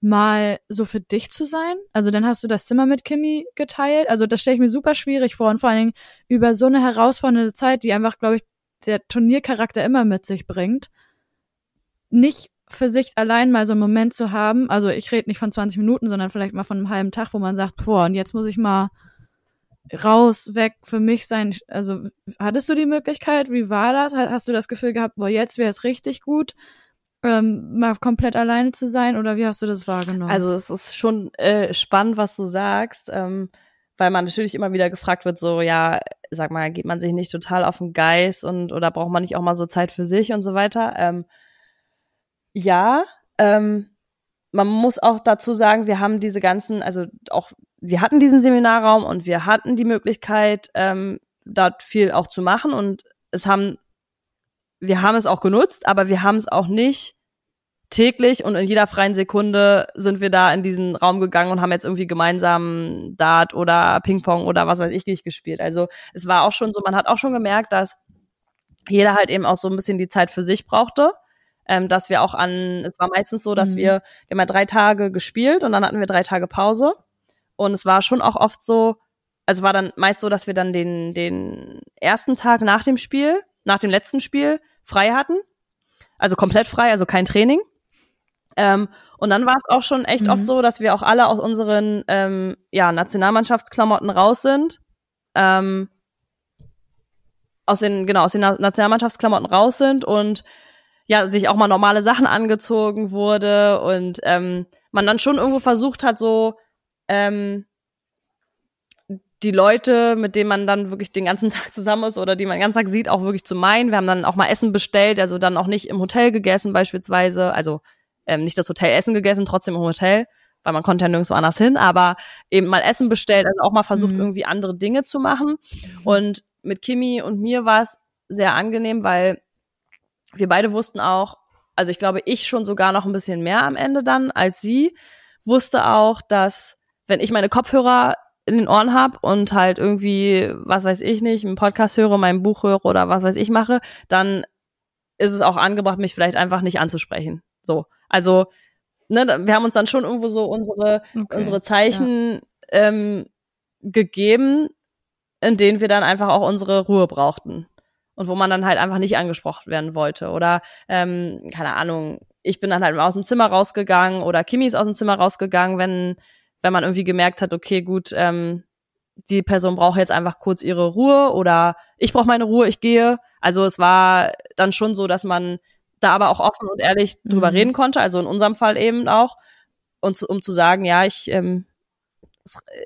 mal so für dich zu sein. Also dann hast du das Zimmer mit Kimi geteilt. Also das stelle ich mir super schwierig vor und vor allen Dingen über so eine herausfordernde Zeit, die einfach, glaube ich, der Turniercharakter immer mit sich bringt, nicht für sich allein mal so einen Moment zu haben. Also ich rede nicht von 20 Minuten, sondern vielleicht mal von einem halben Tag, wo man sagt, boah, und jetzt muss ich mal raus, weg, für mich sein. Also hattest du die Möglichkeit? Wie war das? Hast du das Gefühl gehabt, boah, jetzt wäre es richtig gut? Ähm, mal komplett alleine zu sein oder wie hast du das wahrgenommen? Also es ist schon äh, spannend, was du sagst, ähm, weil man natürlich immer wieder gefragt wird, so ja, sag mal, geht man sich nicht total auf den Geist und oder braucht man nicht auch mal so Zeit für sich und so weiter? Ähm, ja, ähm, man muss auch dazu sagen, wir haben diese ganzen, also auch wir hatten diesen Seminarraum und wir hatten die Möglichkeit, ähm, dort viel auch zu machen und es haben wir haben es auch genutzt, aber wir haben es auch nicht täglich und in jeder freien Sekunde sind wir da in diesen Raum gegangen und haben jetzt irgendwie gemeinsam Dart oder Ping-Pong oder was weiß ich nicht gespielt. Also es war auch schon so, man hat auch schon gemerkt, dass jeder halt eben auch so ein bisschen die Zeit für sich brauchte. Ähm, dass wir auch an, es war meistens so, dass mhm. wir, wir haben ja drei Tage gespielt und dann hatten wir drei Tage Pause. Und es war schon auch oft so, also war dann meist so, dass wir dann den, den ersten Tag nach dem Spiel nach dem letzten Spiel frei hatten. Also komplett frei, also kein Training. Ähm, und dann war es auch schon echt mhm. oft so, dass wir auch alle aus unseren ähm, ja, Nationalmannschaftsklamotten raus sind. Ähm, aus den, genau, aus den Nationalmannschaftsklamotten raus sind und ja, sich auch mal normale Sachen angezogen wurde und ähm, man dann schon irgendwo versucht hat, so ähm, die Leute, mit denen man dann wirklich den ganzen Tag zusammen ist oder die man den ganzen Tag sieht, auch wirklich zu meinen. Wir haben dann auch mal Essen bestellt, also dann auch nicht im Hotel gegessen beispielsweise, also ähm, nicht das Hotel Essen gegessen, trotzdem im Hotel, weil man konnte ja nirgendwo anders hin, aber eben mal Essen bestellt, also auch mal versucht, mhm. irgendwie andere Dinge zu machen. Und mit Kimi und mir war es sehr angenehm, weil wir beide wussten auch, also ich glaube, ich schon sogar noch ein bisschen mehr am Ende dann als sie, wusste auch, dass wenn ich meine Kopfhörer in den Ohren habe und halt irgendwie, was weiß ich nicht, einen Podcast höre, mein Buch höre oder was weiß ich mache, dann ist es auch angebracht, mich vielleicht einfach nicht anzusprechen. So. Also, ne, wir haben uns dann schon irgendwo so unsere, okay, unsere Zeichen ja. ähm, gegeben, in denen wir dann einfach auch unsere Ruhe brauchten. Und wo man dann halt einfach nicht angesprochen werden wollte. Oder, ähm, keine Ahnung, ich bin dann halt aus dem Zimmer rausgegangen oder Kimi ist aus dem Zimmer rausgegangen, wenn wenn man irgendwie gemerkt hat, okay, gut, ähm, die Person braucht jetzt einfach kurz ihre Ruhe oder ich brauche meine Ruhe, ich gehe. Also es war dann schon so, dass man da aber auch offen und ehrlich drüber mhm. reden konnte, also in unserem Fall eben auch, und zu, um zu sagen, ja, ich, ähm,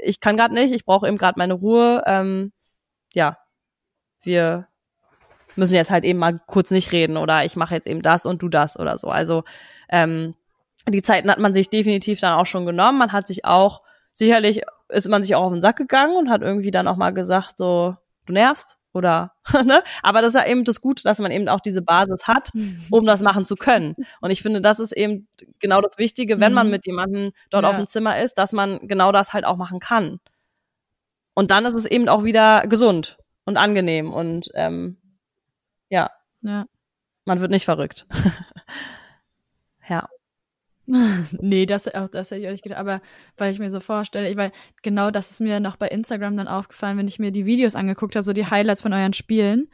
ich kann gerade nicht, ich brauche eben gerade meine Ruhe. Ähm, ja, wir müssen jetzt halt eben mal kurz nicht reden oder ich mache jetzt eben das und du das oder so. Also ähm, die Zeiten hat man sich definitiv dann auch schon genommen. Man hat sich auch, sicherlich ist man sich auch auf den Sack gegangen und hat irgendwie dann auch mal gesagt, so, du nervst, oder ne? Aber das ist ja eben das Gute, dass man eben auch diese Basis hat, um das machen zu können. Und ich finde, das ist eben genau das Wichtige, wenn man mhm. mit jemandem dort ja. auf dem Zimmer ist, dass man genau das halt auch machen kann. Und dann ist es eben auch wieder gesund und angenehm und ähm, ja. Ja. Man wird nicht verrückt. ja. nee, das, auch das hätte ich ehrlich gedacht, aber weil ich mir so vorstelle, ich, weil genau das ist mir noch bei Instagram dann aufgefallen, wenn ich mir die Videos angeguckt habe, so die Highlights von euren Spielen.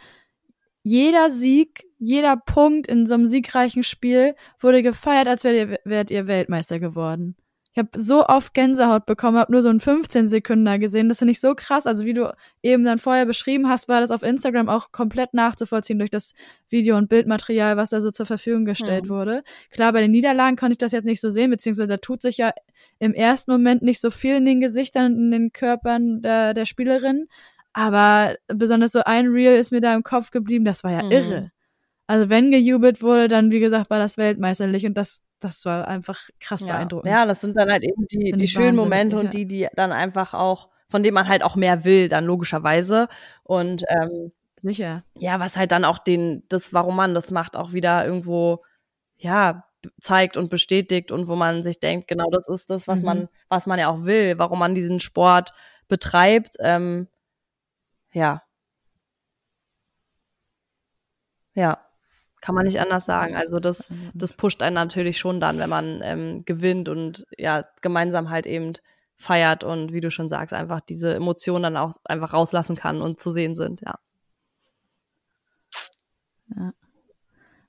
Jeder Sieg, jeder Punkt in so einem siegreichen Spiel wurde gefeiert, als wärt ihr, wärt ihr Weltmeister geworden. Ich habe so oft Gänsehaut bekommen, habe nur so einen 15 Sekunden gesehen. Das finde ich so krass. Also wie du eben dann vorher beschrieben hast, war das auf Instagram auch komplett nachzuvollziehen durch das Video- und Bildmaterial, was da so zur Verfügung gestellt mhm. wurde. Klar, bei den Niederlagen konnte ich das jetzt nicht so sehen, beziehungsweise da tut sich ja im ersten Moment nicht so viel in den Gesichtern, in den Körpern der, der Spielerin. Aber besonders so ein Reel ist mir da im Kopf geblieben, das war ja mhm. irre. Also wenn gejubelt wurde, dann wie gesagt war das weltmeisterlich und das das war einfach krass ja. beeindruckend. Ja, das sind dann halt eben die die schönen Momente und die die dann einfach auch von denen man halt auch mehr will, dann logischerweise und ähm, sicher. Ja, was halt dann auch den das warum man das macht auch wieder irgendwo ja zeigt und bestätigt und wo man sich denkt, genau das ist das, was mhm. man was man ja auch will, warum man diesen Sport betreibt. Ähm, ja. Ja. Kann man nicht anders sagen. Also das, das pusht einen natürlich schon dann, wenn man ähm, gewinnt und ja, gemeinsam halt eben feiert und wie du schon sagst, einfach diese Emotionen dann auch einfach rauslassen kann und zu sehen sind, ja. Ja.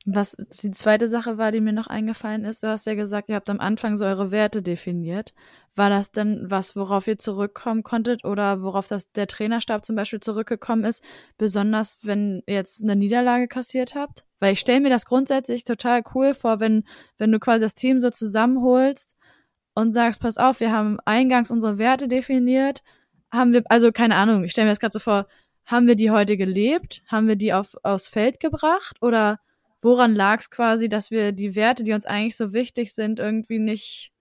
Was die zweite Sache war, die mir noch eingefallen ist, du hast ja gesagt, ihr habt am Anfang so eure Werte definiert. War das denn was, worauf ihr zurückkommen konntet oder worauf das der Trainerstab zum Beispiel zurückgekommen ist, besonders wenn ihr jetzt eine Niederlage kassiert habt? Weil ich stelle mir das grundsätzlich total cool vor, wenn, wenn du quasi das Team so zusammenholst und sagst, pass auf, wir haben eingangs unsere Werte definiert, haben wir, also keine Ahnung, ich stelle mir das gerade so vor, haben wir die heute gelebt? Haben wir die auf, aufs Feld gebracht? Oder woran lag es quasi, dass wir die Werte, die uns eigentlich so wichtig sind, irgendwie nicht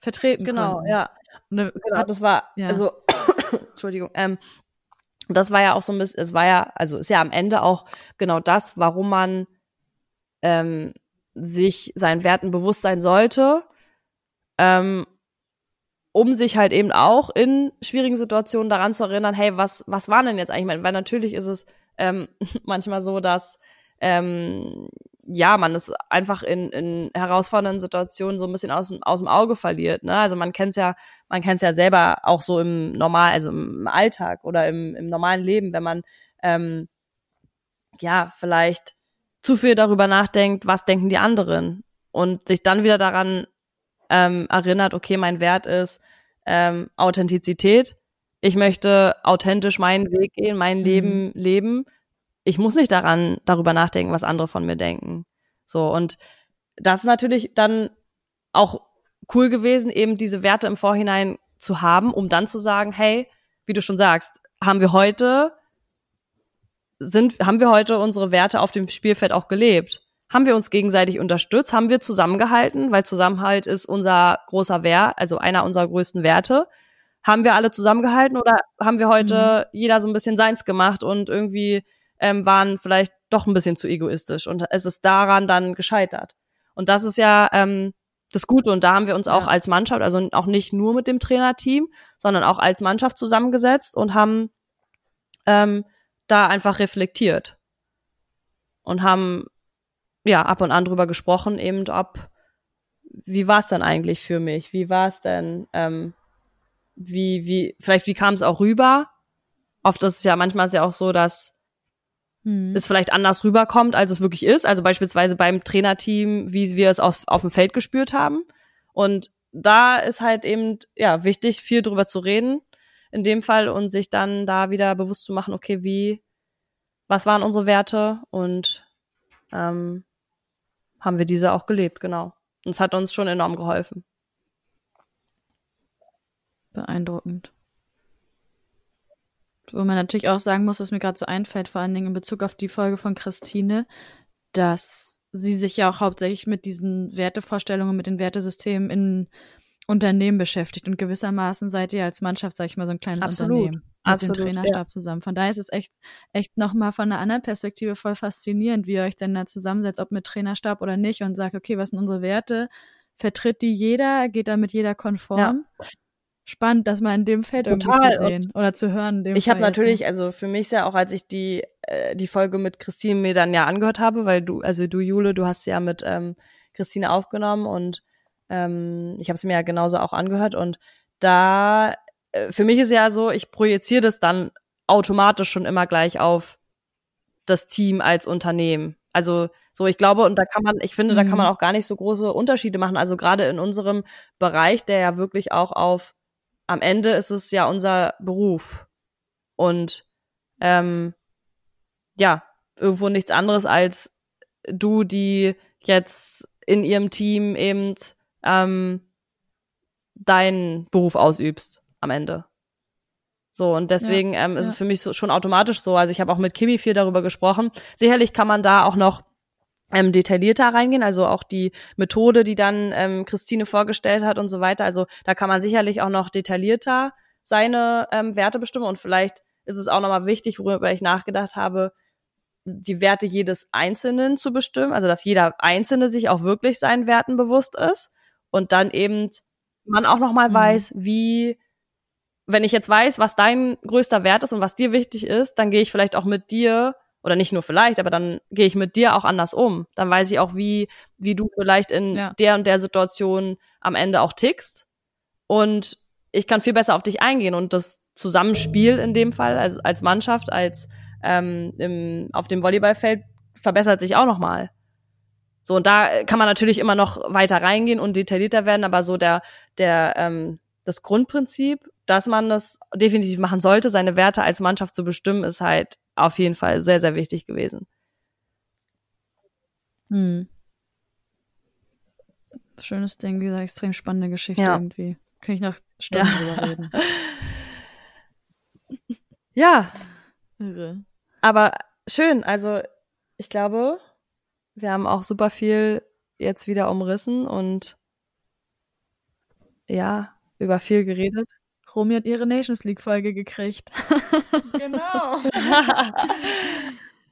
vertreten genau, konnten? Ja, genau, genau, das war, ja. also, Entschuldigung, ähm, das war ja auch so ein bisschen, es war ja, also ist ja am Ende auch genau das, warum man ähm, sich seinen Werten bewusst sein sollte, ähm, um sich halt eben auch in schwierigen Situationen daran zu erinnern, hey, was, was war denn jetzt eigentlich? Weil natürlich ist es ähm, manchmal so, dass ähm, ja, man es einfach in, in herausfordernden Situationen so ein bisschen aus, aus dem Auge verliert. Ne? Also man kennt's ja, man kennt's ja selber auch so im normal, also im Alltag oder im, im normalen Leben, wenn man ähm, ja vielleicht zu viel darüber nachdenkt, was denken die anderen und sich dann wieder daran ähm, erinnert, okay, mein Wert ist ähm, Authentizität. Ich möchte authentisch meinen Weg gehen, mein mhm. Leben leben ich muss nicht daran darüber nachdenken, was andere von mir denken. So und das ist natürlich dann auch cool gewesen, eben diese Werte im Vorhinein zu haben, um dann zu sagen, hey, wie du schon sagst, haben wir heute sind haben wir heute unsere Werte auf dem Spielfeld auch gelebt? Haben wir uns gegenseitig unterstützt? Haben wir zusammengehalten? Weil Zusammenhalt ist unser großer Wert, also einer unserer größten Werte. Haben wir alle zusammengehalten oder haben wir heute mhm. jeder so ein bisschen seins gemacht und irgendwie ähm, waren vielleicht doch ein bisschen zu egoistisch und es ist daran dann gescheitert. Und das ist ja ähm, das Gute und da haben wir uns auch ja. als Mannschaft, also auch nicht nur mit dem Trainerteam, sondern auch als Mannschaft zusammengesetzt und haben ähm, da einfach reflektiert und haben ja ab und an drüber gesprochen, eben ob wie war es denn eigentlich für mich? Wie war es denn? Ähm, wie wie vielleicht wie kam es auch rüber? Oft ist es ja manchmal ist ja auch so, dass hm. es vielleicht anders rüberkommt, als es wirklich ist. Also beispielsweise beim Trainerteam, wie wir es auf, auf dem Feld gespürt haben. Und da ist halt eben, ja, wichtig, viel drüber zu reden in dem Fall und sich dann da wieder bewusst zu machen, okay, wie, was waren unsere Werte und ähm, haben wir diese auch gelebt, genau. Und es hat uns schon enorm geholfen. Beeindruckend. Wo man natürlich auch sagen muss, was mir gerade so einfällt, vor allen Dingen in Bezug auf die Folge von Christine, dass sie sich ja auch hauptsächlich mit diesen Wertevorstellungen, mit den Wertesystemen in Unternehmen beschäftigt und gewissermaßen seid ihr als Mannschaft, sag ich mal, so ein kleines Absolut. Unternehmen mit Absolut, dem Trainerstab ja. zusammen. Von daher ist es echt, echt nochmal von einer anderen Perspektive voll faszinierend, wie ihr euch denn da zusammensetzt, ob mit Trainerstab oder nicht und sagt, okay, was sind unsere Werte? Vertritt die jeder? Geht da mit jeder konform? Ja. Spannend, das mal in dem Feld Total. irgendwie zu sehen oder zu hören. ich habe natürlich, also für mich ja auch, als ich die äh, die Folge mit Christine mir dann ja angehört habe, weil du, also du Jule, du hast ja mit ähm, Christine aufgenommen und ähm, ich habe es mir ja genauso auch angehört und da äh, für mich ist ja so, ich projiziere das dann automatisch schon immer gleich auf das Team als Unternehmen. Also so, ich glaube, und da kann man, ich finde, da kann man mhm. auch gar nicht so große Unterschiede machen. Also gerade in unserem Bereich, der ja wirklich auch auf, am Ende ist es ja unser Beruf. Und ähm, ja, irgendwo nichts anderes als du, die jetzt in ihrem Team eben ähm, deinen Beruf ausübst am Ende. So, und deswegen ja, ähm, ist ja. es für mich so, schon automatisch so. Also ich habe auch mit Kimi viel darüber gesprochen. Sicherlich kann man da auch noch ähm, detaillierter reingehen, also auch die Methode, die dann ähm, Christine vorgestellt hat und so weiter. Also da kann man sicherlich auch noch detaillierter seine ähm, Werte bestimmen und vielleicht ist es auch nochmal wichtig, worüber ich nachgedacht habe, die Werte jedes Einzelnen zu bestimmen, also dass jeder Einzelne sich auch wirklich seinen Werten bewusst ist und dann eben man auch noch mal mhm. weiß, wie wenn ich jetzt weiß, was dein größter Wert ist und was dir wichtig ist, dann gehe ich vielleicht auch mit dir oder nicht nur vielleicht, aber dann gehe ich mit dir auch anders um. Dann weiß ich auch, wie wie du vielleicht in ja. der und der Situation am Ende auch tickst und ich kann viel besser auf dich eingehen und das Zusammenspiel in dem Fall, also als Mannschaft, als ähm, im, auf dem Volleyballfeld verbessert sich auch noch mal. So, und da kann man natürlich immer noch weiter reingehen und detaillierter werden, aber so der, der, ähm, das Grundprinzip, dass man das definitiv machen sollte, seine Werte als Mannschaft zu bestimmen, ist halt auf jeden Fall sehr, sehr wichtig gewesen. Hm. Schönes Ding, wie gesagt, extrem spannende Geschichte ja. irgendwie. Kann ich noch Stunden ja. drüber reden. ja. Irre. Aber schön, also ich glaube, wir haben auch super viel jetzt wieder umrissen und ja, über viel geredet. Romy hat ihre Nations League Folge gekriegt. Genau.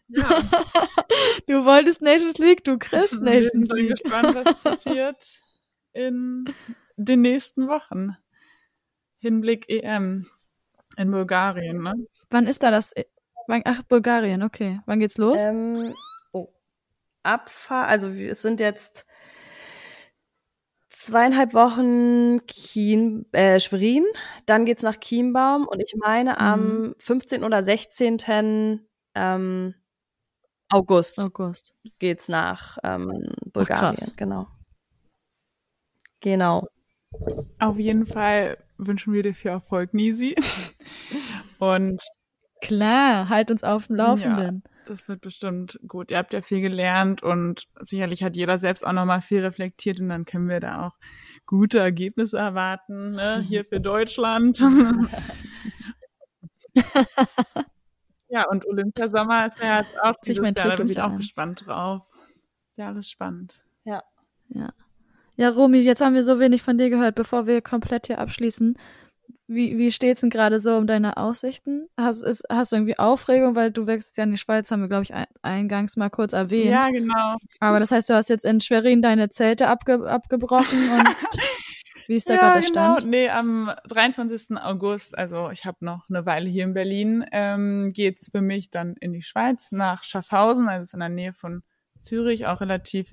ja. Du wolltest Nations League, du kriegst Nations League. Ich bin gespannt, was passiert in den nächsten Wochen. Hinblick EM in Bulgarien, ne? Wann ist da das? Ach, Bulgarien, okay. Wann geht's los? Ähm, Abfahrt, also es sind jetzt zweieinhalb Wochen Kien, äh, Schwerin, dann geht's nach Chiembaum und ich meine mhm. am 15. oder 16. Ähm, August, August geht's nach ähm, Bulgarien, Ach, genau. Genau. Auf jeden Fall wünschen wir dir viel Erfolg, Nisi. und klar, halt uns auf dem Laufenden. Ja. Das wird bestimmt gut. Ihr habt ja viel gelernt und sicherlich hat jeder selbst auch nochmal viel reflektiert und dann können wir da auch gute Ergebnisse erwarten, ne? hier für Deutschland. ja, und Olympiasommer ist ja jetzt auch dieses Jahr, da bin ich auch ein. gespannt drauf. Ja, alles spannend. Ja. Ja. Ja, Romy, jetzt haben wir so wenig von dir gehört, bevor wir komplett hier abschließen. Wie, wie steht's denn gerade so um deine Aussichten? Hast, ist, hast du irgendwie Aufregung, weil du wechselst ja in die Schweiz, haben wir, glaube ich, eingangs mal kurz erwähnt. Ja, genau. Aber das heißt, du hast jetzt in Schwerin deine Zelte abge abgebrochen und wie ist da ja, gerade der genau. Stand? Nee, am 23. August, also ich habe noch eine Weile hier in Berlin, ähm, geht's für mich dann in die Schweiz nach Schaffhausen, also ist in der Nähe von Zürich, auch relativ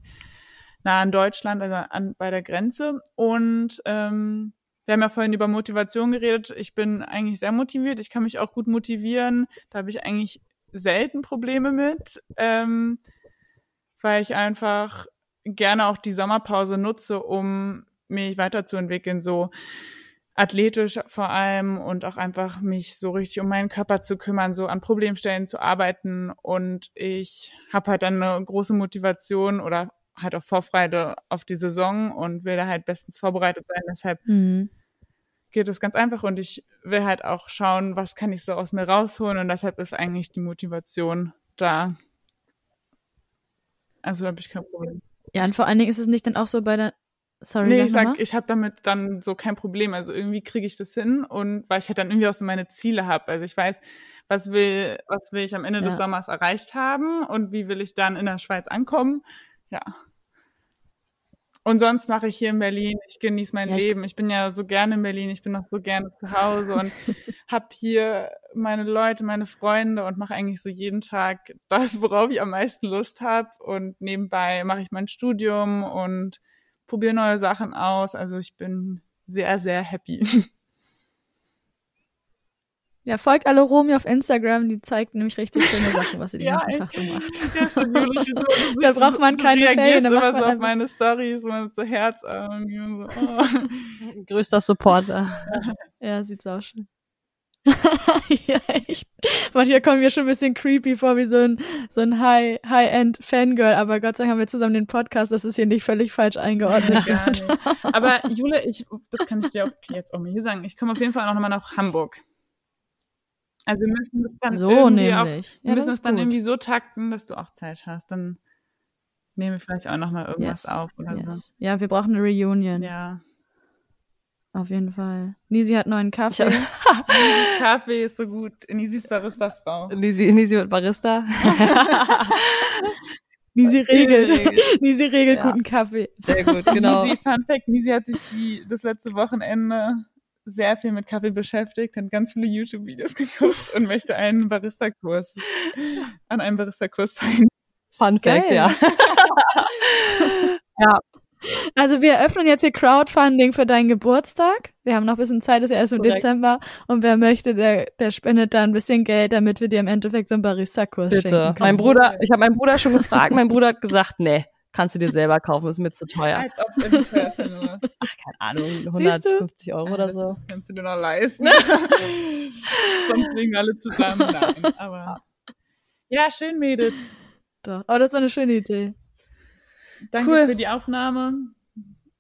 nah an Deutschland, also an, bei der Grenze. Und ähm, wir haben ja vorhin über Motivation geredet. Ich bin eigentlich sehr motiviert. Ich kann mich auch gut motivieren. Da habe ich eigentlich selten Probleme mit, ähm, weil ich einfach gerne auch die Sommerpause nutze, um mich weiterzuentwickeln, so athletisch vor allem und auch einfach mich so richtig um meinen Körper zu kümmern, so an Problemstellen zu arbeiten. Und ich habe halt dann eine große Motivation oder halt auch Vorfreude auf die Saison und will da halt bestens vorbereitet sein. Deshalb mhm. geht es ganz einfach und ich will halt auch schauen, was kann ich so aus mir rausholen und deshalb ist eigentlich die Motivation da. Also habe ich kein Problem. Ja, und vor allen Dingen ist es nicht dann auch so bei der Sorry, nee, sag ich sag, mal. ich habe damit dann so kein Problem. Also irgendwie kriege ich das hin und weil ich halt dann irgendwie auch so meine Ziele habe. Also ich weiß, was will, was will ich am Ende Ja. des Sommers erreicht haben und wie will ich dann in der Schweiz ankommen. Ja. Und sonst mache ich hier in Berlin, ich genieße mein Ja, Leben. Ich bin ja so gerne in Berlin, ich bin noch so gerne zu Hause und habe hier meine Leute, meine Freunde und mache eigentlich so jeden Tag das, worauf ich am meisten Lust habe. Und nebenbei mache ich mein Studium und probiere neue Sachen aus. Also ich bin sehr, sehr happy. Ja, folgt alle Romy auf Instagram, die zeigt nämlich richtig schöne Sachen, was sie den Ja, ganzen. Tag so macht. Ja, so- Da braucht man keine Ferien, da macht so man auf einfach- meine Stories, mit so Herzaugen und so. Oh. Größter Supporter. Ja, sieht auch schön. ja, echt. Manchmal kommen mir schon ein bisschen creepy vor, wie so ein, so ein High, High-End Fangirl, aber Gott sei Dank haben wir zusammen den Podcast, das ist hier nicht völlig falsch eingeordnet. Nicht. Aber Jule, ich, das kann ich dir auch jetzt auch mal hier sagen. Ich komme auf jeden Fall auch nochmal nach Hamburg. Also wir müssen das dann so irgendwie auch, nämlich. wir Ja, müssen es ist dann gut. irgendwie so takten, dass du auch Zeit hast. Dann nehmen wir vielleicht auch nochmal irgendwas yes, auf oder yes. Ja, wir brauchen eine Reunion. so. Ja. Auf jeden Fall. Nisi hat neuen Kaffee. Nisis Kaffee ist so gut. Nisis Barista-Frau. Nisi, Nisi wird Barista. Nisi regelt. Nisi regelt Ja. guten Kaffee. Sehr gut, genau. Nisi, Fun Fact, Nisi hat sich die, das letzte Wochenende sehr viel mit Kaffee beschäftigt, hat ganz viele YouTube-Videos geguckt und möchte einen Barista-Kurs, an einem Barista-Kurs teilnehmen. Fun Fact, Geil. ja. Also wir eröffnen jetzt hier Crowdfunding für deinen Geburtstag. Wir haben noch ein bisschen Zeit, ist ja erst im Korrekt. Dezember. Und wer möchte, der, der spendet da ein bisschen Geld, damit wir dir im Endeffekt so einen Barista-Kurs Bitte. schenken Mein. Bruder, ich habe meinen Bruder schon gefragt, mein Bruder hat gesagt, nee, kannst du dir selber kaufen, ist mir zu teuer. Als ob nicht teuer wenn du was. Ach, keine Ahnung, Siehst du? 150 Euro oder das, so. das kannst du dir noch leisten. Sonst liegen alle zusammen. Nein, aber. Ja, schön, Mädels. Doch. Aber das war eine schöne Idee. Danke Cool. für die Aufnahme.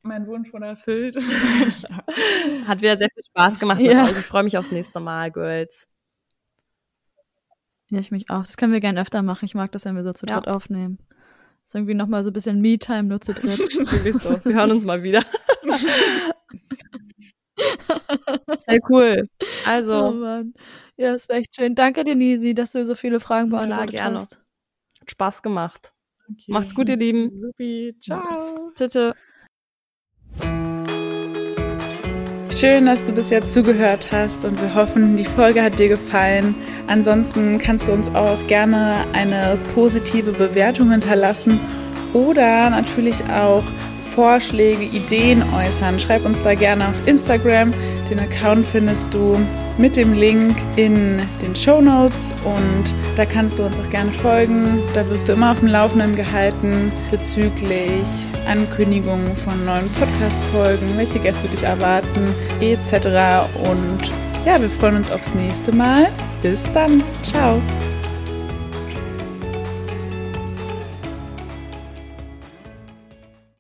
Mein Wunsch wurde erfüllt. Hat wieder sehr viel Spaß gemacht Ja. Ich freue mich aufs nächste Mal, Girls. Ja, ich mich auch. Das können wir gerne öfter machen. Ich mag das, wenn wir so zu Ja. dritt aufnehmen. Das ist irgendwie nochmal so ein bisschen Me-Time nur zu dritt. Sowieso. Wir hören uns mal wieder. Sehr cool. oh Also, Mann. Ja, das war echt schön. Danke dir, Nisi, dass du so viele Fragen Klar, beantwortet gerne. hast. hat Spaß gemacht. Okay. Macht's gut, ihr Lieben. Supi. Ciao. Tschüss. Schön, dass du bis jetzt zugehört hast und wir hoffen, die Folge hat dir gefallen. Ansonsten kannst du uns auch gerne eine positive Bewertung hinterlassen oder natürlich auch Vorschläge, Ideen äußern. Schreib uns da gerne auf Instagram. Den Account findest du mit dem Link in den Show Notes und da kannst du uns auch gerne folgen. Da wirst du immer auf dem Laufenden gehalten bezüglich Ankündigungen von neuen Podcast-Folgen, welche Gäste dich erwarten, etc. Und ja, wir freuen uns aufs nächste Mal. Bis dann. Ciao.